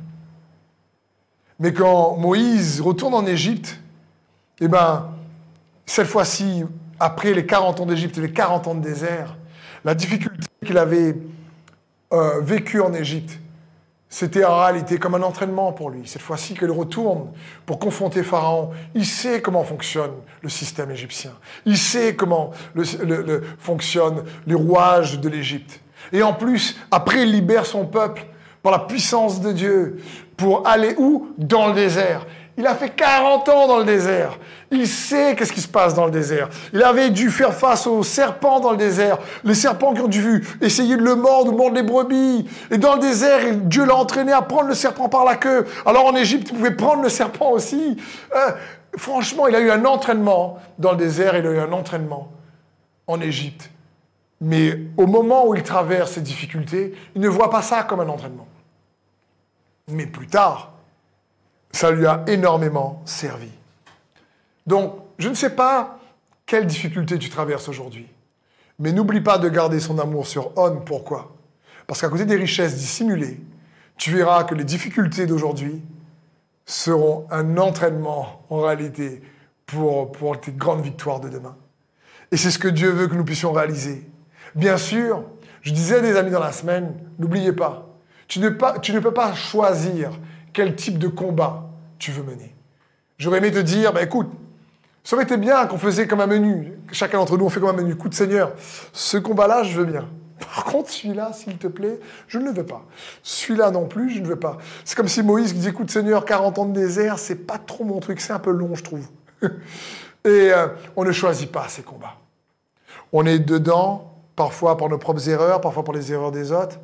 Mais quand Moïse retourne en Égypte, eh ben, cette fois-ci, après les 40 ans d'Égypte et les 40 ans de désert, la difficulté qu'il avait euh, vécue en Égypte, c'était en réalité comme un entraînement pour lui. Cette fois-ci qu'il retourne pour confronter Pharaon, il sait comment fonctionne le système égyptien. Il sait comment fonctionnent les rouages de l'Égypte. Et en plus, après, il libère son peuple par la puissance de Dieu pour aller où? Dans le désert. Il a fait 40 ans dans le désert. Il sait qu'est-ce qui se passe dans le désert. Il avait dû faire face aux serpents dans le désert. Les serpents qui ont dû essayer de le mordre ou mordre les brebis. Et dans le désert, Dieu l'a entraîné à prendre le serpent par la queue. Alors en Égypte, il pouvait prendre le serpent aussi. Euh, franchement, il a eu un entraînement dans le désert, il a eu un entraînement en Égypte. Mais au moment où il traverse ces difficultés, il ne voit pas ça comme un entraînement. Mais plus tard, ça lui a énormément servi. Donc, je ne sais pas quelle difficulté tu traverses aujourd'hui, mais n'oublie pas de garder son amour sur On. Pourquoi? Parce qu'à côté des richesses dissimulées, tu verras que les difficultés d'aujourd'hui seront un entraînement en réalité pour, pour tes grandes victoires de demain. Et c'est ce que Dieu veut que nous puissions réaliser. Bien sûr, Je disais à des amis dans la semaine, n'oubliez pas, tu ne, peux pas choisir quel type de combat tu veux mener. J'aurais aimé te dire, bah, écoute, ça aurait été bien qu'on faisait comme un menu. Chacun d'entre nous, on fait comme un menu. Coup de Seigneur, ce combat-là, je veux bien. Par contre, celui-là, s'il te plaît, je ne le veux pas. Celui-là non plus, je ne veux pas. C'est comme si Moïse dit, écoute Seigneur, 40 ans de désert, c'est pas trop mon truc, c'est un peu long, je trouve. Et euh, on ne choisit pas ces combats. On est dedans, parfois par nos propres erreurs, parfois par les erreurs des autres,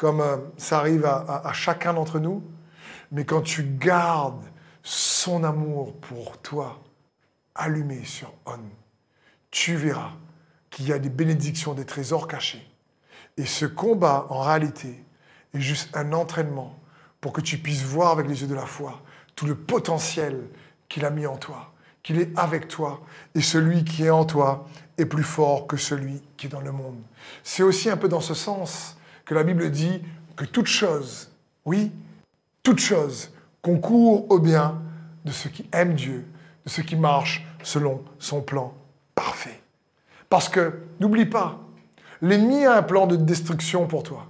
comme euh, ça arrive à, à chacun d'entre nous. Mais quand tu gardes son amour pour toi allumé sur On, tu verras qu'il y a des bénédictions, des trésors cachés. Et ce combat, en réalité, est juste un entraînement pour que tu puisses voir avec les yeux de la foi tout le potentiel qu'il a mis en toi, qu'il est avec toi, et celui qui est en toi est plus fort que celui qui est dans le monde. C'est aussi un peu dans ce sens que la Bible dit que toute chose, oui, toute chose concourt au bien de ceux qui aiment Dieu, de ceux qui marchent selon son plan parfait. Parce que, n'oublie pas, l'ennemi a un plan de destruction pour toi.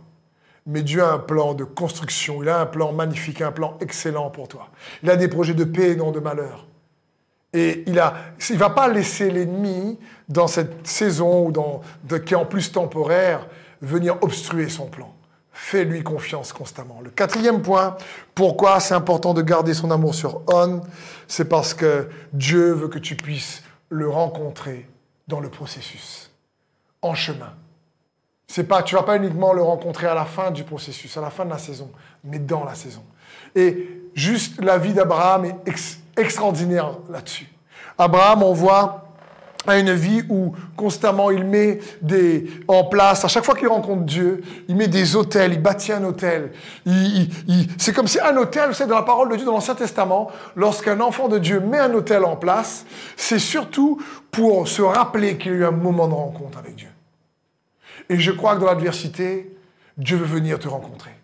Mais Dieu a un plan de construction, il a un plan magnifique, un plan excellent pour toi. Il a des projets de paix et non de malheur. Et il ne va pas laisser l'ennemi, dans cette saison ou dans, qui est en plus temporaire, venir obstruer son plan. Fais-lui confiance constamment. Le quatrième point, pourquoi c'est important de garder son amour sur On, c'est parce que Dieu veut que tu puisses le rencontrer dans le processus, en chemin. C'est pas, tu vas pas uniquement le rencontrer à la fin du processus, à la fin de la saison, mais dans la saison. Et juste la vie d'Abraham est extraordinaire là-dessus. Abraham, on voit a une vie où constamment il met des, en place, à chaque fois qu'il rencontre Dieu, il met des hôtels, il bâtit un hôtel. c'est comme si un hôtel, vous savez, dans la parole de Dieu, dans l'Ancien Testament, lorsqu'un enfant de Dieu met un hôtel en place, c'est surtout pour se rappeler qu'il y a eu un moment de rencontre avec Dieu. Et je crois que dans l'adversité, Dieu veut venir te rencontrer.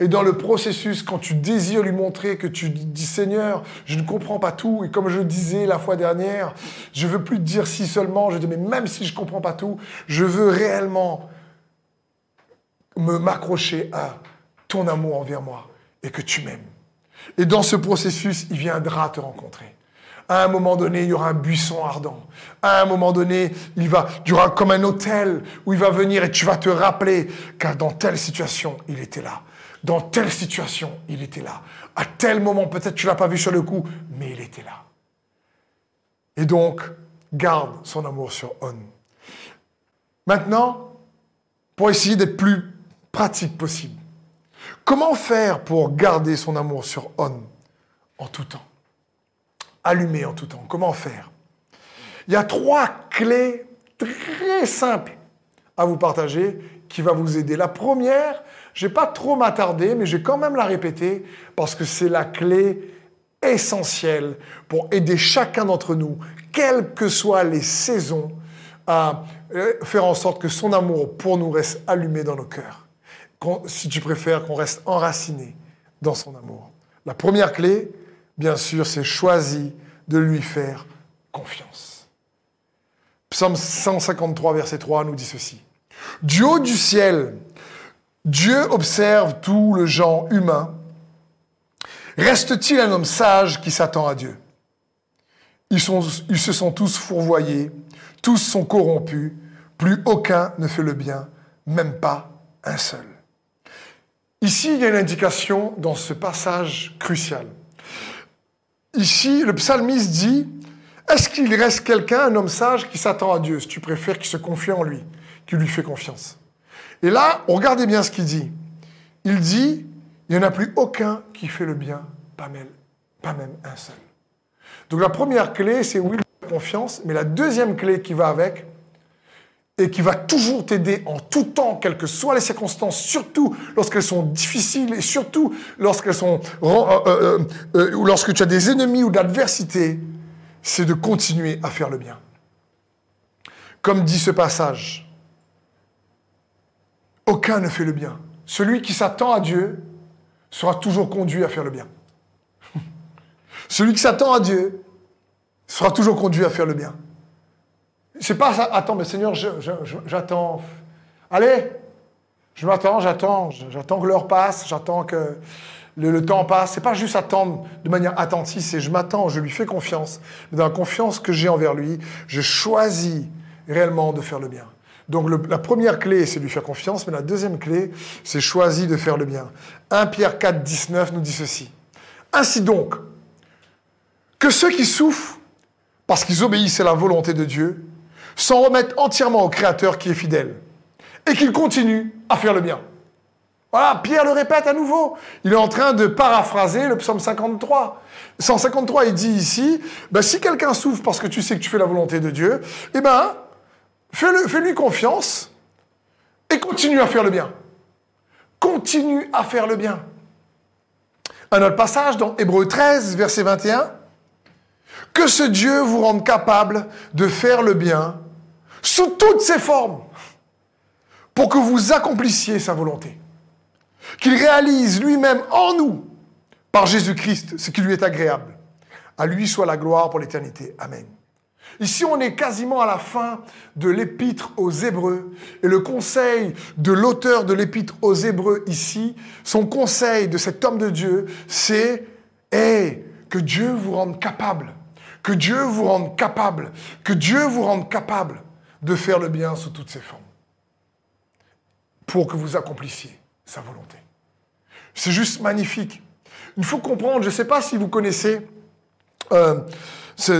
Et dans le processus, quand tu désires lui montrer que tu dis Seigneur, je ne comprends pas tout, et comme je le disais la fois dernière, je veux plus te dire si seulement, je dis mais même si je ne comprends pas tout, je veux réellement me m'accrocher à ton amour envers moi et que tu m'aimes. Et dans ce processus, il viendra te rencontrer. À un moment donné, il y aura un buisson ardent. À un moment donné, il va, il y aura comme un hôtel où il va venir et tu vas te rappeler car dans telle situation, il était là. Dans telle situation, il était là. À tel moment, peut-être tu l'as pas vu sur le coup, mais il était là. Et donc, garde son amour sur On. Maintenant, pour essayer d'être plus pratique possible, comment faire pour garder son amour sur On en tout temps? Allumer en tout temps. Comment faire? Il y a trois clés très simples à vous partager qui va vous aider. La première, je vais pas trop m'attarder, mais je vais quand même la répéter parce que c'est la clé essentielle pour aider chacun d'entre nous, quelles que soient les saisons, à euh, faire en sorte que son amour pour nous reste allumé dans nos cœurs. Si tu préfères, qu'on reste enraciné dans son amour. La première clé, bien sûr, c'est choisir de lui faire confiance. Psaume 153, verset 3 nous dit ceci. Du haut du ciel, Dieu observe tout le genre humain. Reste-t-il un homme sage qui s'attend à Dieu? Ils, se sont tous fourvoyés, tous sont corrompus, plus aucun ne fait le bien, même pas un seul. Ici, il y a une indication dans ce passage crucial. Ici, le psalmiste dit, est-ce qu'il reste quelqu'un, un homme sage, qui s'attend à Dieu, si tu préfères, qui se confie en lui, qui lui fait confiance et là, regardez bien ce qu'il dit. Il dit, il n'y en a plus aucun qui fait le bien, pas même, pas même un seul. Donc la première clé, c'est oui, la confiance, mais la deuxième clé qui va avec, et qui va toujours t'aider en tout temps, quelles que soient les circonstances, surtout lorsqu'elles sont difficiles et surtout lorsqu'elles sont, euh, euh, euh, lorsque tu as des ennemis ou d'adversité, c'est de continuer à faire le bien. Comme dit ce passage, aucun ne fait le bien. Celui qui s'attend à Dieu sera toujours conduit à faire le bien. Celui qui s'attend à Dieu sera toujours conduit à faire le bien. C'est pas ça, attends, mais Seigneur, j'attends. Allez, Je m'attends, j'attends, j'attends que l'heure passe, j'attends que le, temps passe. C'est pas juste attendre de manière attentive, c'est je m'attends, je lui fais confiance. dans la confiance que j'ai envers lui, je choisis réellement de faire le bien. Donc la première clé, c'est lui faire confiance, mais la deuxième clé, c'est choisir de faire le bien. 1 Pierre 4, 19 nous dit ceci. Ainsi donc, que ceux qui souffrent parce qu'ils obéissent à la volonté de Dieu s'en remettent entièrement au Créateur qui est fidèle et qu'ils continuent à faire le bien. Voilà, Pierre le répète à nouveau. Il est en train de paraphraser le psaume 53. 153, il dit ici, ben, si quelqu'un souffre parce que tu sais que tu fais la volonté de Dieu, eh ben, fais-lui confiance et continue à faire le bien. Continue à faire le bien. Un autre passage dans Hébreu 13, verset 21. Que ce Dieu vous rende capable de faire le bien sous toutes ses formes pour que vous accomplissiez sa volonté. Qu'il réalise lui-même en nous, par Jésus-Christ, ce qui lui est agréable. À lui soit la gloire pour l'éternité. Amen. Ici, on est quasiment à la fin de l'épître aux Hébreux. Et le conseil de l'auteur de l'épître aux Hébreux ici, son conseil de cet homme de Dieu, c'est que Dieu vous rende capable, que Dieu vous rende capable, que Dieu vous rende capable de faire le bien sous toutes ses formes, pour que vous accomplissiez sa volonté. C'est juste magnifique. Il faut comprendre, je ne sais pas si vous connaissez... Euh,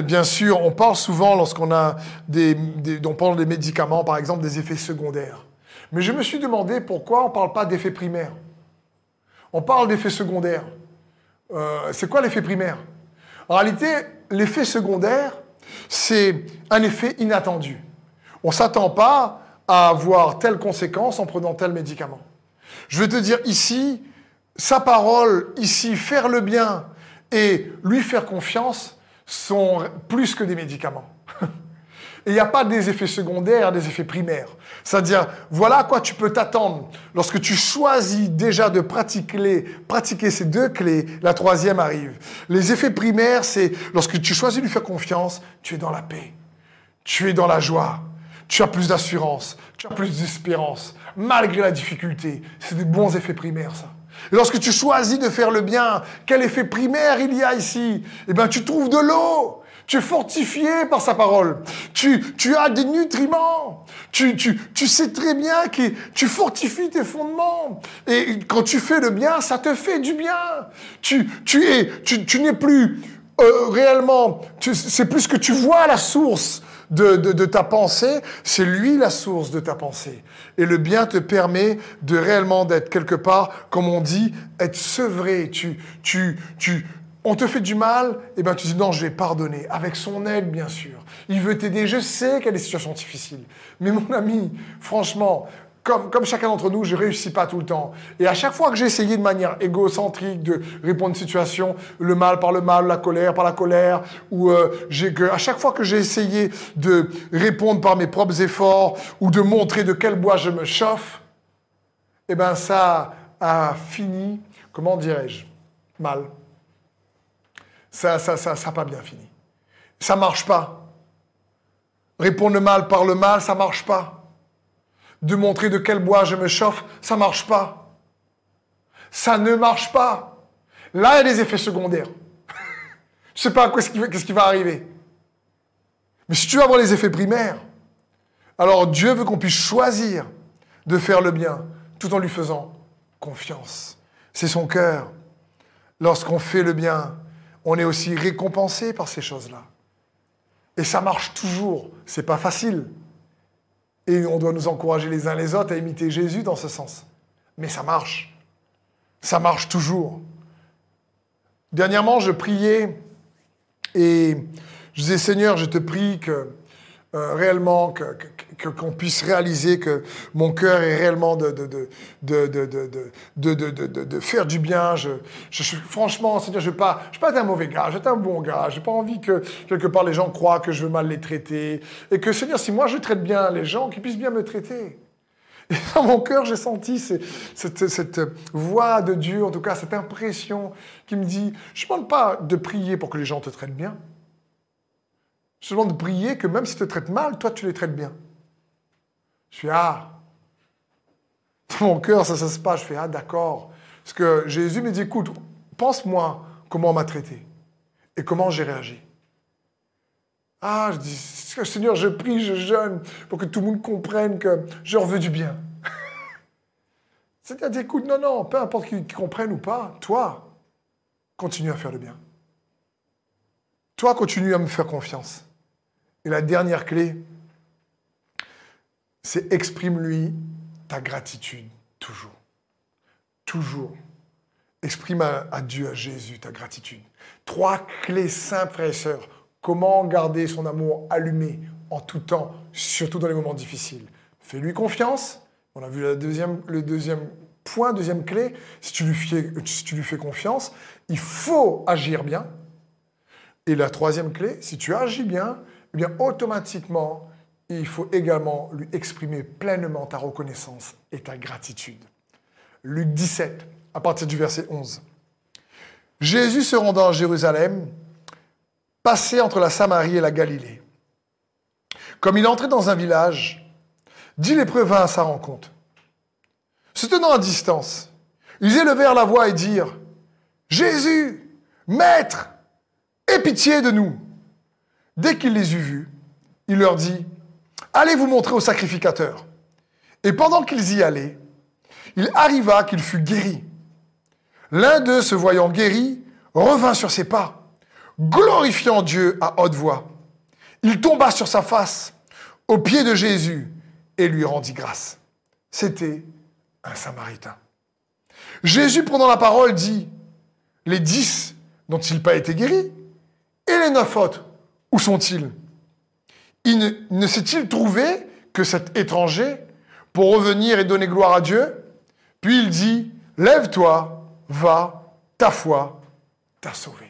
bien sûr, on parle souvent lorsqu'on a des, on parle des médicaments, par exemple, des effets secondaires. Mais je me suis demandé pourquoi on ne parle pas d'effets primaires. On parle d'effets secondaires. Euh, c'est quoi l'effet primaire? En réalité, l'effet secondaire, c'est un effet inattendu. On ne s'attend pas à avoir telle conséquence en prenant tel médicament. Je vais te dire ici, sa parole, ici, faire le bien et lui faire confiance, sont plus que des médicaments. Et il n'y a pas des effets secondaires, des effets primaires. C'est-à-dire, voilà à quoi tu peux t'attendre. Lorsque tu choisis déjà de pratiquer, pratiquer ces deux clés, la troisième arrive. Les effets primaires, c'est lorsque tu choisis de lui faire confiance, tu es dans la paix. Tu es dans la joie. Tu as plus d'assurance. Tu as plus d'espérance. Malgré la difficulté. C'est des bons effets primaires, ça. Lorsque tu choisis de faire le bien, quel effet primaire il y a ici? Eh bien, tu trouves de l'eau. Tu es fortifié par sa parole. Tu, tu as des nutriments. Tu, tu, tu sais très bien que tu fortifies tes fondements. Et quand tu fais le bien, ça te fait du bien. Tu, tu es, tu, n'es plus euh, réellement, c'est plus que tu vois la source de, ta pensée, c'est lui la source de ta pensée. Et le bien te permet de réellement d'être quelque part, comme on dit, être sevré. Tu, tu, tu, on te fait du mal, et eh ben tu dis non, je vais pardonner, avec son aide bien sûr. Il veut t'aider, je sais qu'il y a des situations difficiles. Mais mon ami, franchement, comme, chacun d'entre nous, je réussis pas tout le temps. Et à chaque fois que j'ai essayé de manière égocentrique de répondre à une situation, le mal par le mal, la colère par la colère, ou euh, à chaque fois que j'ai essayé de répondre par mes propres efforts, ou de montrer de quel bois je me chauffe, eh ben ça a fini, comment dirais-je, mal. Ça, ça, ça, pas bien fini. Ça marche pas. Répondre le mal par le mal, ça marche pas de montrer de quel bois je me chauffe, ça marche pas. Ça ne marche pas. Là, il y a des effets secondaires. je sais pas qu'est-ce qui, qui va arriver. Mais si tu veux avoir les effets primaires, alors Dieu veut qu'on puisse choisir de faire le bien tout en lui faisant confiance. C'est son cœur. Lorsqu'on fait le bien, on est aussi récompensé par ces choses-là. Et ça marche toujours. C'est pas facile. Et on doit nous encourager les uns les autres à imiter Jésus dans ce sens. Mais ça marche. Ça marche toujours. Dernièrement, je priais et je disais, Seigneur, je te prie que euh, réellement, que, qu'on puisse réaliser que mon cœur est réellement de, de, de, de faire du bien. Je, je, franchement, Seigneur, je ne pas, je pas être un mauvais gars, je veux un bon gars. Je n'ai pas envie que, quelque part, les gens croient que je veux mal les traiter. Et que, Seigneur, si moi je traite bien les gens, qu'ils puissent bien me traiter. Dans mon cœur, j'ai senti cette, cette, voix de Dieu, en tout cas cette impression qui me dit, je ne demande pas de prier pour que les gens te traitent bien. Demande de prier que même si tu te traites mal, toi, tu les traites bien. Je suis, ah, Dans mon cœur, ça, ça se passe. Je fais, ah d'accord. Parce que Jésus me dit, écoute, pense-moi comment on m'a traité et comment j'ai réagi. Ah, je dis, Seigneur, je prie, je jeûne pour que tout le monde comprenne que je veux du bien. C'est-à-dire, écoute, non, non, peu importe qui, comprenne ou pas, toi, continue à faire le bien. Toi, continue à me faire confiance. Et la dernière clé, c'est exprime-lui ta gratitude, toujours. Toujours. Exprime à, Dieu, à Jésus, ta gratitude. Trois clés simples, frères et sœurs. Comment garder son amour allumé en tout temps, surtout dans les moments difficiles? Fais-lui confiance, on a vu le deuxième point, deuxième clé. Si tu lui fais confiance, il faut agir bien. Et la troisième clé, si tu agis bien, eh bien automatiquement, il faut également lui exprimer pleinement ta reconnaissance et ta gratitude. Luc 17, à partir du verset 11. Jésus se rendant à Jérusalem, passait entre la Samarie et la Galilée. Comme il entrait dans un village, dix lépreux vint à sa rencontre. Se tenant à distance, ils élevèrent la voix et dirent Jésus, Maître, aie pitié de nous. Dès qu'il les eut vus, il leur dit Allez vous montrer au sacrificateur. Et pendant qu'ils y allaient, il arriva qu'il fut guéri. L'un d'eux, se voyant guéri, revint sur ses pas, glorifiant Dieu à haute voix. Il tomba sur sa face, aux pieds de Jésus, et lui rendit grâce. C'était un Samaritain. Jésus, prenant la parole, dit, les dix n'ont-ils pas été guéris Et les neuf autres, où sont-ils? Il ne, ne s'est-il trouvé que cet étranger pour revenir et donner gloire à Dieu? Puis il dit, lève-toi, va, ta foi t'a sauvé.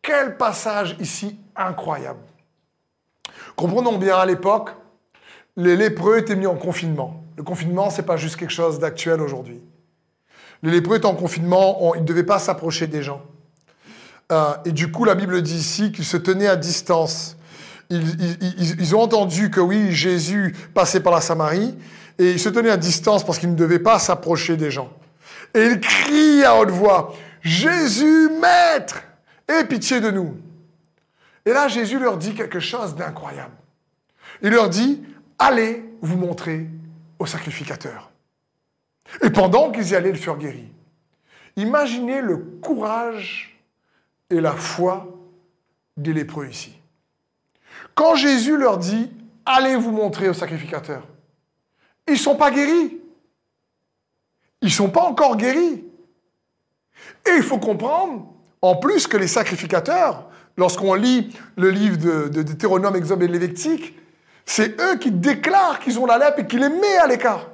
Quel passage ici incroyable. Comprenons bien, à l'époque, les lépreux étaient mis en confinement. Le confinement, ce n'est pas juste quelque chose d'actuel aujourd'hui. Les lépreux étaient en confinement, ils ne devaient pas s'approcher des gens. Et du coup, la Bible dit ici qu'ils se tenaient à distance. Ils, ont entendu que oui, Jésus passait par la Samarie, et ils se tenaient à distance parce qu'ils ne devaient pas s'approcher des gens. Et ils crient à haute voix, Jésus, Maître, aie pitié de nous. Et là, Jésus leur dit quelque chose d'incroyable. Il leur dit, allez vous montrer au sacrificateur. Et pendant qu'ils y allaient, ils furent guéris. Imaginez le courage et la foi des lépreux ici. Quand Jésus leur dit, allez vous montrer au sacrificateur, ils ne sont pas guéris. Ils ne sont pas encore guéris. Et il faut comprendre, en plus, que les sacrificateurs, lorsqu'on lit le livre de, de Deutéronome, Exode et Lévitique, c'est eux qui déclarent qu'ils ont la lèpre et qui les mettent à l'écart.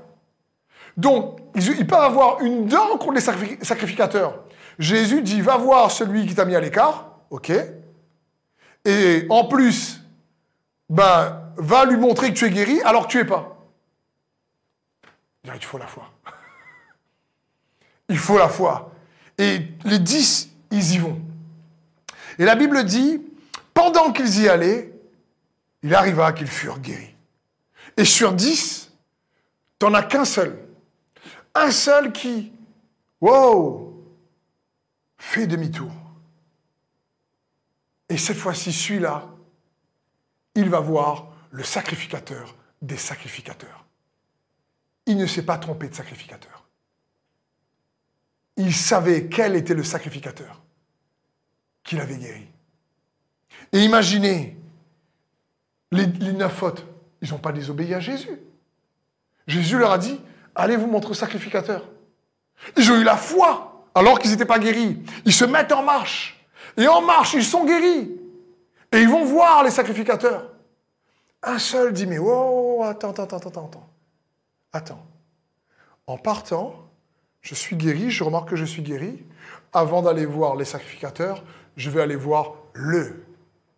Donc, ils, peuvent avoir une dent contre les sacrificateurs. Jésus dit, va voir celui qui t'a mis à l'écart, ok Et en plus, ben, va lui montrer que tu es guéri alors que tu es pas. Il faut la foi. Il faut la foi. Et les dix, ils y vont. Et la Bible dit, pendant qu'ils y allaient, il arriva qu'ils furent guéris. Et sur dix, tu n'en as qu'un seul. Un seul qui, wow, fait demi-tour. Et cette fois-ci, celui-là, il va voir le sacrificateur des sacrificateurs. Il ne s'est pas trompé de sacrificateur. Il savait quel était le sacrificateur qu'il avait guéri. Et imaginez, les, neuf fautes, ils n'ont pas désobéi à Jésus. Jésus leur a dit, allez vous montrer sacrificateur. Ils ont eu la foi, alors qu'ils n'étaient pas guéris. Ils se mettent en marche. Et en marche, ils sont guéris. Et ils vont voir les sacrificateurs. Un seul dit, mais oh, attends, attends, attends, attends, attends. Attends. En partant, je suis guéri, je remarque que je suis guéri. Avant d'aller voir les sacrificateurs, je vais aller voir le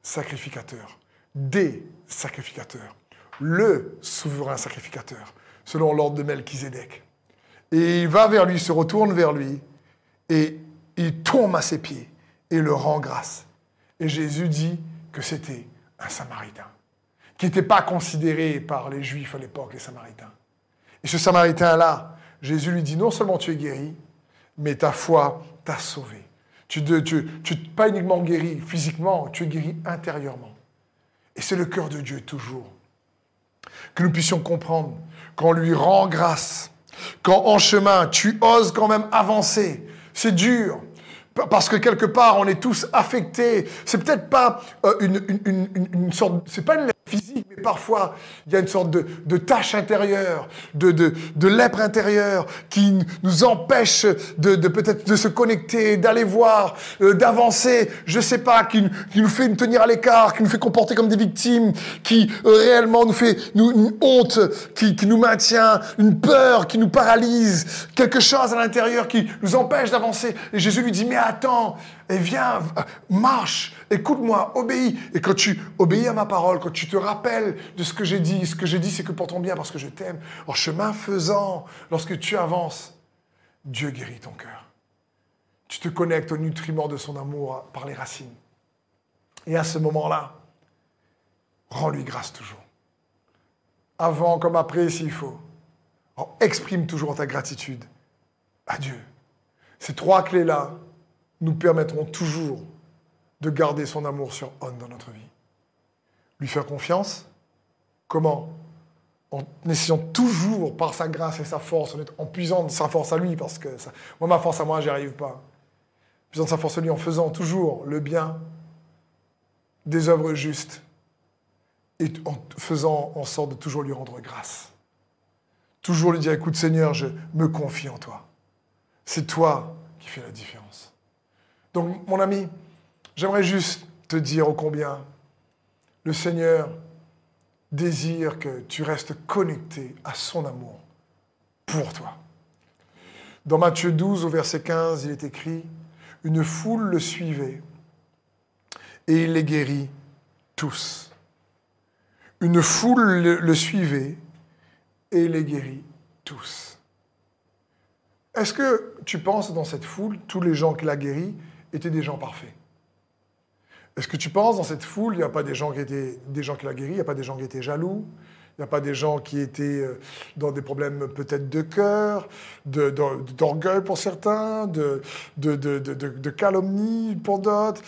sacrificateur, des sacrificateur, le souverain sacrificateur, selon l'ordre de Melchizedek. Et il va vers lui, se retourne vers lui, et il tombe à ses pieds et le rend grâce. Et Jésus dit que c'était un Samaritain, qui n'était pas considéré par les Juifs à l'époque, les Samaritains. Et ce Samaritain-là, Jésus lui dit, non seulement tu es guéri, mais ta foi t'a sauvé. Tu n'es tu, pas uniquement guéri physiquement, tu es guéri intérieurement. Et c'est le cœur de Dieu toujours. Que nous puissions comprendre qu'on lui rend grâce, quand en chemin tu oses quand même avancer. C'est dur, parce que quelque part on est tous affectés. C'est peut-être pas euh, une, sorte, c'est pas une physique, mais parfois il y a une sorte de, de tâche intérieure, de, lèpre intérieure qui nous empêche de, peut-être de se connecter, d'aller voir, euh, d'avancer, je sais pas, qui, nous fait nous tenir à l'écart, qui nous fait comporter comme des victimes, qui euh, réellement nous fait une honte, qui, qui nous maintient, une peur qui nous paralyse, quelque chose à l'intérieur qui nous empêche d'avancer. Et Jésus lui dit, mais attends, et viens, marche, écoute-moi, obéis. Et quand tu obéis à ma parole, quand tu te rappelles de ce que j'ai dit, ce que j'ai dit, c'est que pour ton bien, parce que je t'aime, en chemin faisant, lorsque tu avances, Dieu guérit ton cœur. Tu te connectes au nutriment de son amour par les racines. Et à ce moment-là, rends-lui grâce toujours. Avant comme après, s'il faut. exprime toujours ta gratitude à Dieu. Ces trois clés-là, nous permettront toujours de garder son amour sur on dans notre vie. Lui faire confiance. Comment En essayant toujours, par sa grâce et sa force, en puisant sa force à lui, parce que moi, ma force à moi, j'y arrive pas. Puisant sa force à lui, en faisant toujours le bien, des œuvres justes, et en faisant en sorte de toujours lui rendre grâce. Toujours lui dire, écoute Seigneur, je me confie en toi. C'est toi qui fais la différence. Donc, mon ami, j'aimerais juste te dire ô combien le Seigneur désire que tu restes connecté à son amour pour toi. Dans Matthieu 12, au verset 15, il est écrit, Une foule le suivait et il les guérit tous. Une foule le suivait et il les guérit tous. Est-ce que tu penses dans cette foule, tous les gens qu'il a guéris, étaient des gens parfaits? Est-ce que tu penses dans cette foule, il n'y a pas des gens qui étaient des gens qui l'a guéri, il n'y a pas des gens qui étaient jaloux, il n'y a pas des gens qui étaient euh, dans des problèmes peut-être de cœur, d'orgueil pour certains, de, calomnie pour d'autres?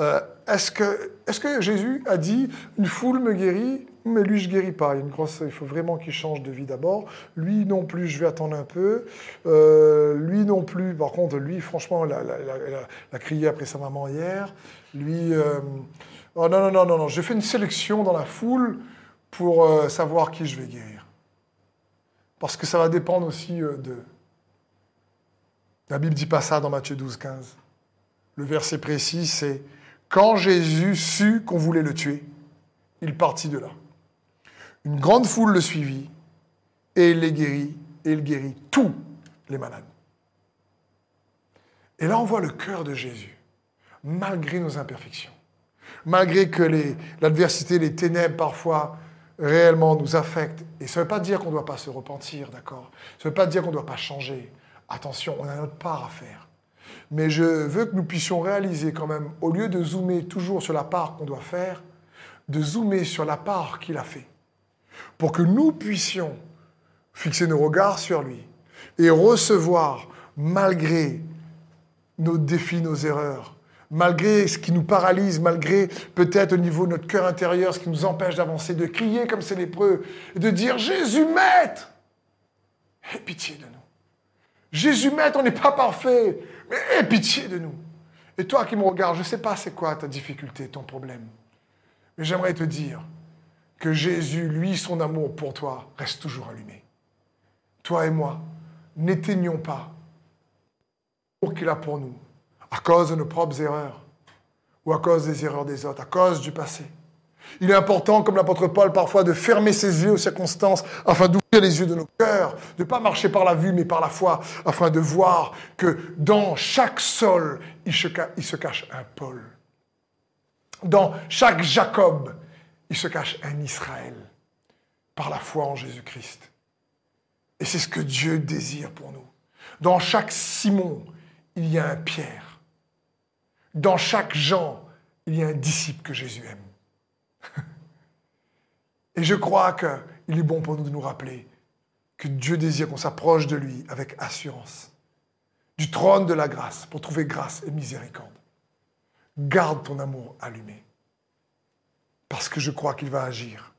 Euh, est-ce que, Jésus a dit une foule me guérit mais lui, je guéris pas. Il faut vraiment qu'il change de vie d'abord. Lui non plus, je vais attendre un peu. Euh, lui non plus, par contre, lui, franchement, il a, crié après sa maman hier. Lui, euh, oh non, non, non, non, non. J'ai fait une sélection dans la foule pour euh, savoir qui je vais guérir. Parce que ça va dépendre aussi de. La Bible dit pas ça dans Matthieu 12, 15. Le verset précis, c'est quand Jésus sut qu'on voulait le tuer, il partit de là. Une grande foule le suivit et il les guérit et il guérit tous les malades. Et là, on voit le cœur de Jésus, malgré nos imperfections, malgré que l'adversité, les, ténèbres parfois réellement nous affectent. Et ça ne veut pas dire qu'on ne doit pas se repentir, d'accord? Ça ne veut pas dire qu'on ne doit pas changer. Attention, on a notre part à faire. Mais je veux que nous puissions réaliser quand même, au lieu de zoomer toujours sur la part qu'on doit faire, de zoomer sur la part qu'il a fait pour que nous puissions fixer nos regards sur lui et recevoir, malgré nos défis, nos erreurs, malgré ce qui nous paralyse, malgré peut-être au niveau de notre cœur intérieur, ce qui nous empêche d'avancer, de crier comme ces lépreux et de dire Jésus maître, aie pitié de nous. Jésus maître, on n'est pas parfait, mais aie pitié de nous. Et toi qui me regardes, je ne sais pas c'est quoi ta difficulté, ton problème, mais j'aimerais te dire, que Jésus, lui, son amour pour toi, reste toujours allumé. Toi et moi, n'éteignons pas l'amour qu'il a pour nous, à cause de nos propres erreurs, ou à cause des erreurs des autres, à cause du passé. Il est important, comme l'apôtre Paul parfois, de fermer ses yeux aux circonstances afin d'ouvrir les yeux de nos cœurs, de ne pas marcher par la vue mais par la foi, afin de voir que dans chaque sol, il se cache un Paul. Dans chaque Jacob, il se cache un Israël par la foi en Jésus-Christ. Et c'est ce que Dieu désire pour nous. Dans chaque Simon, il y a un Pierre. Dans chaque Jean, il y a un disciple que Jésus aime. Et je crois qu'il est bon pour nous de nous rappeler que Dieu désire qu'on s'approche de lui avec assurance, du trône de la grâce, pour trouver grâce et miséricorde. Garde ton amour allumé, parce que je crois qu'il va agir.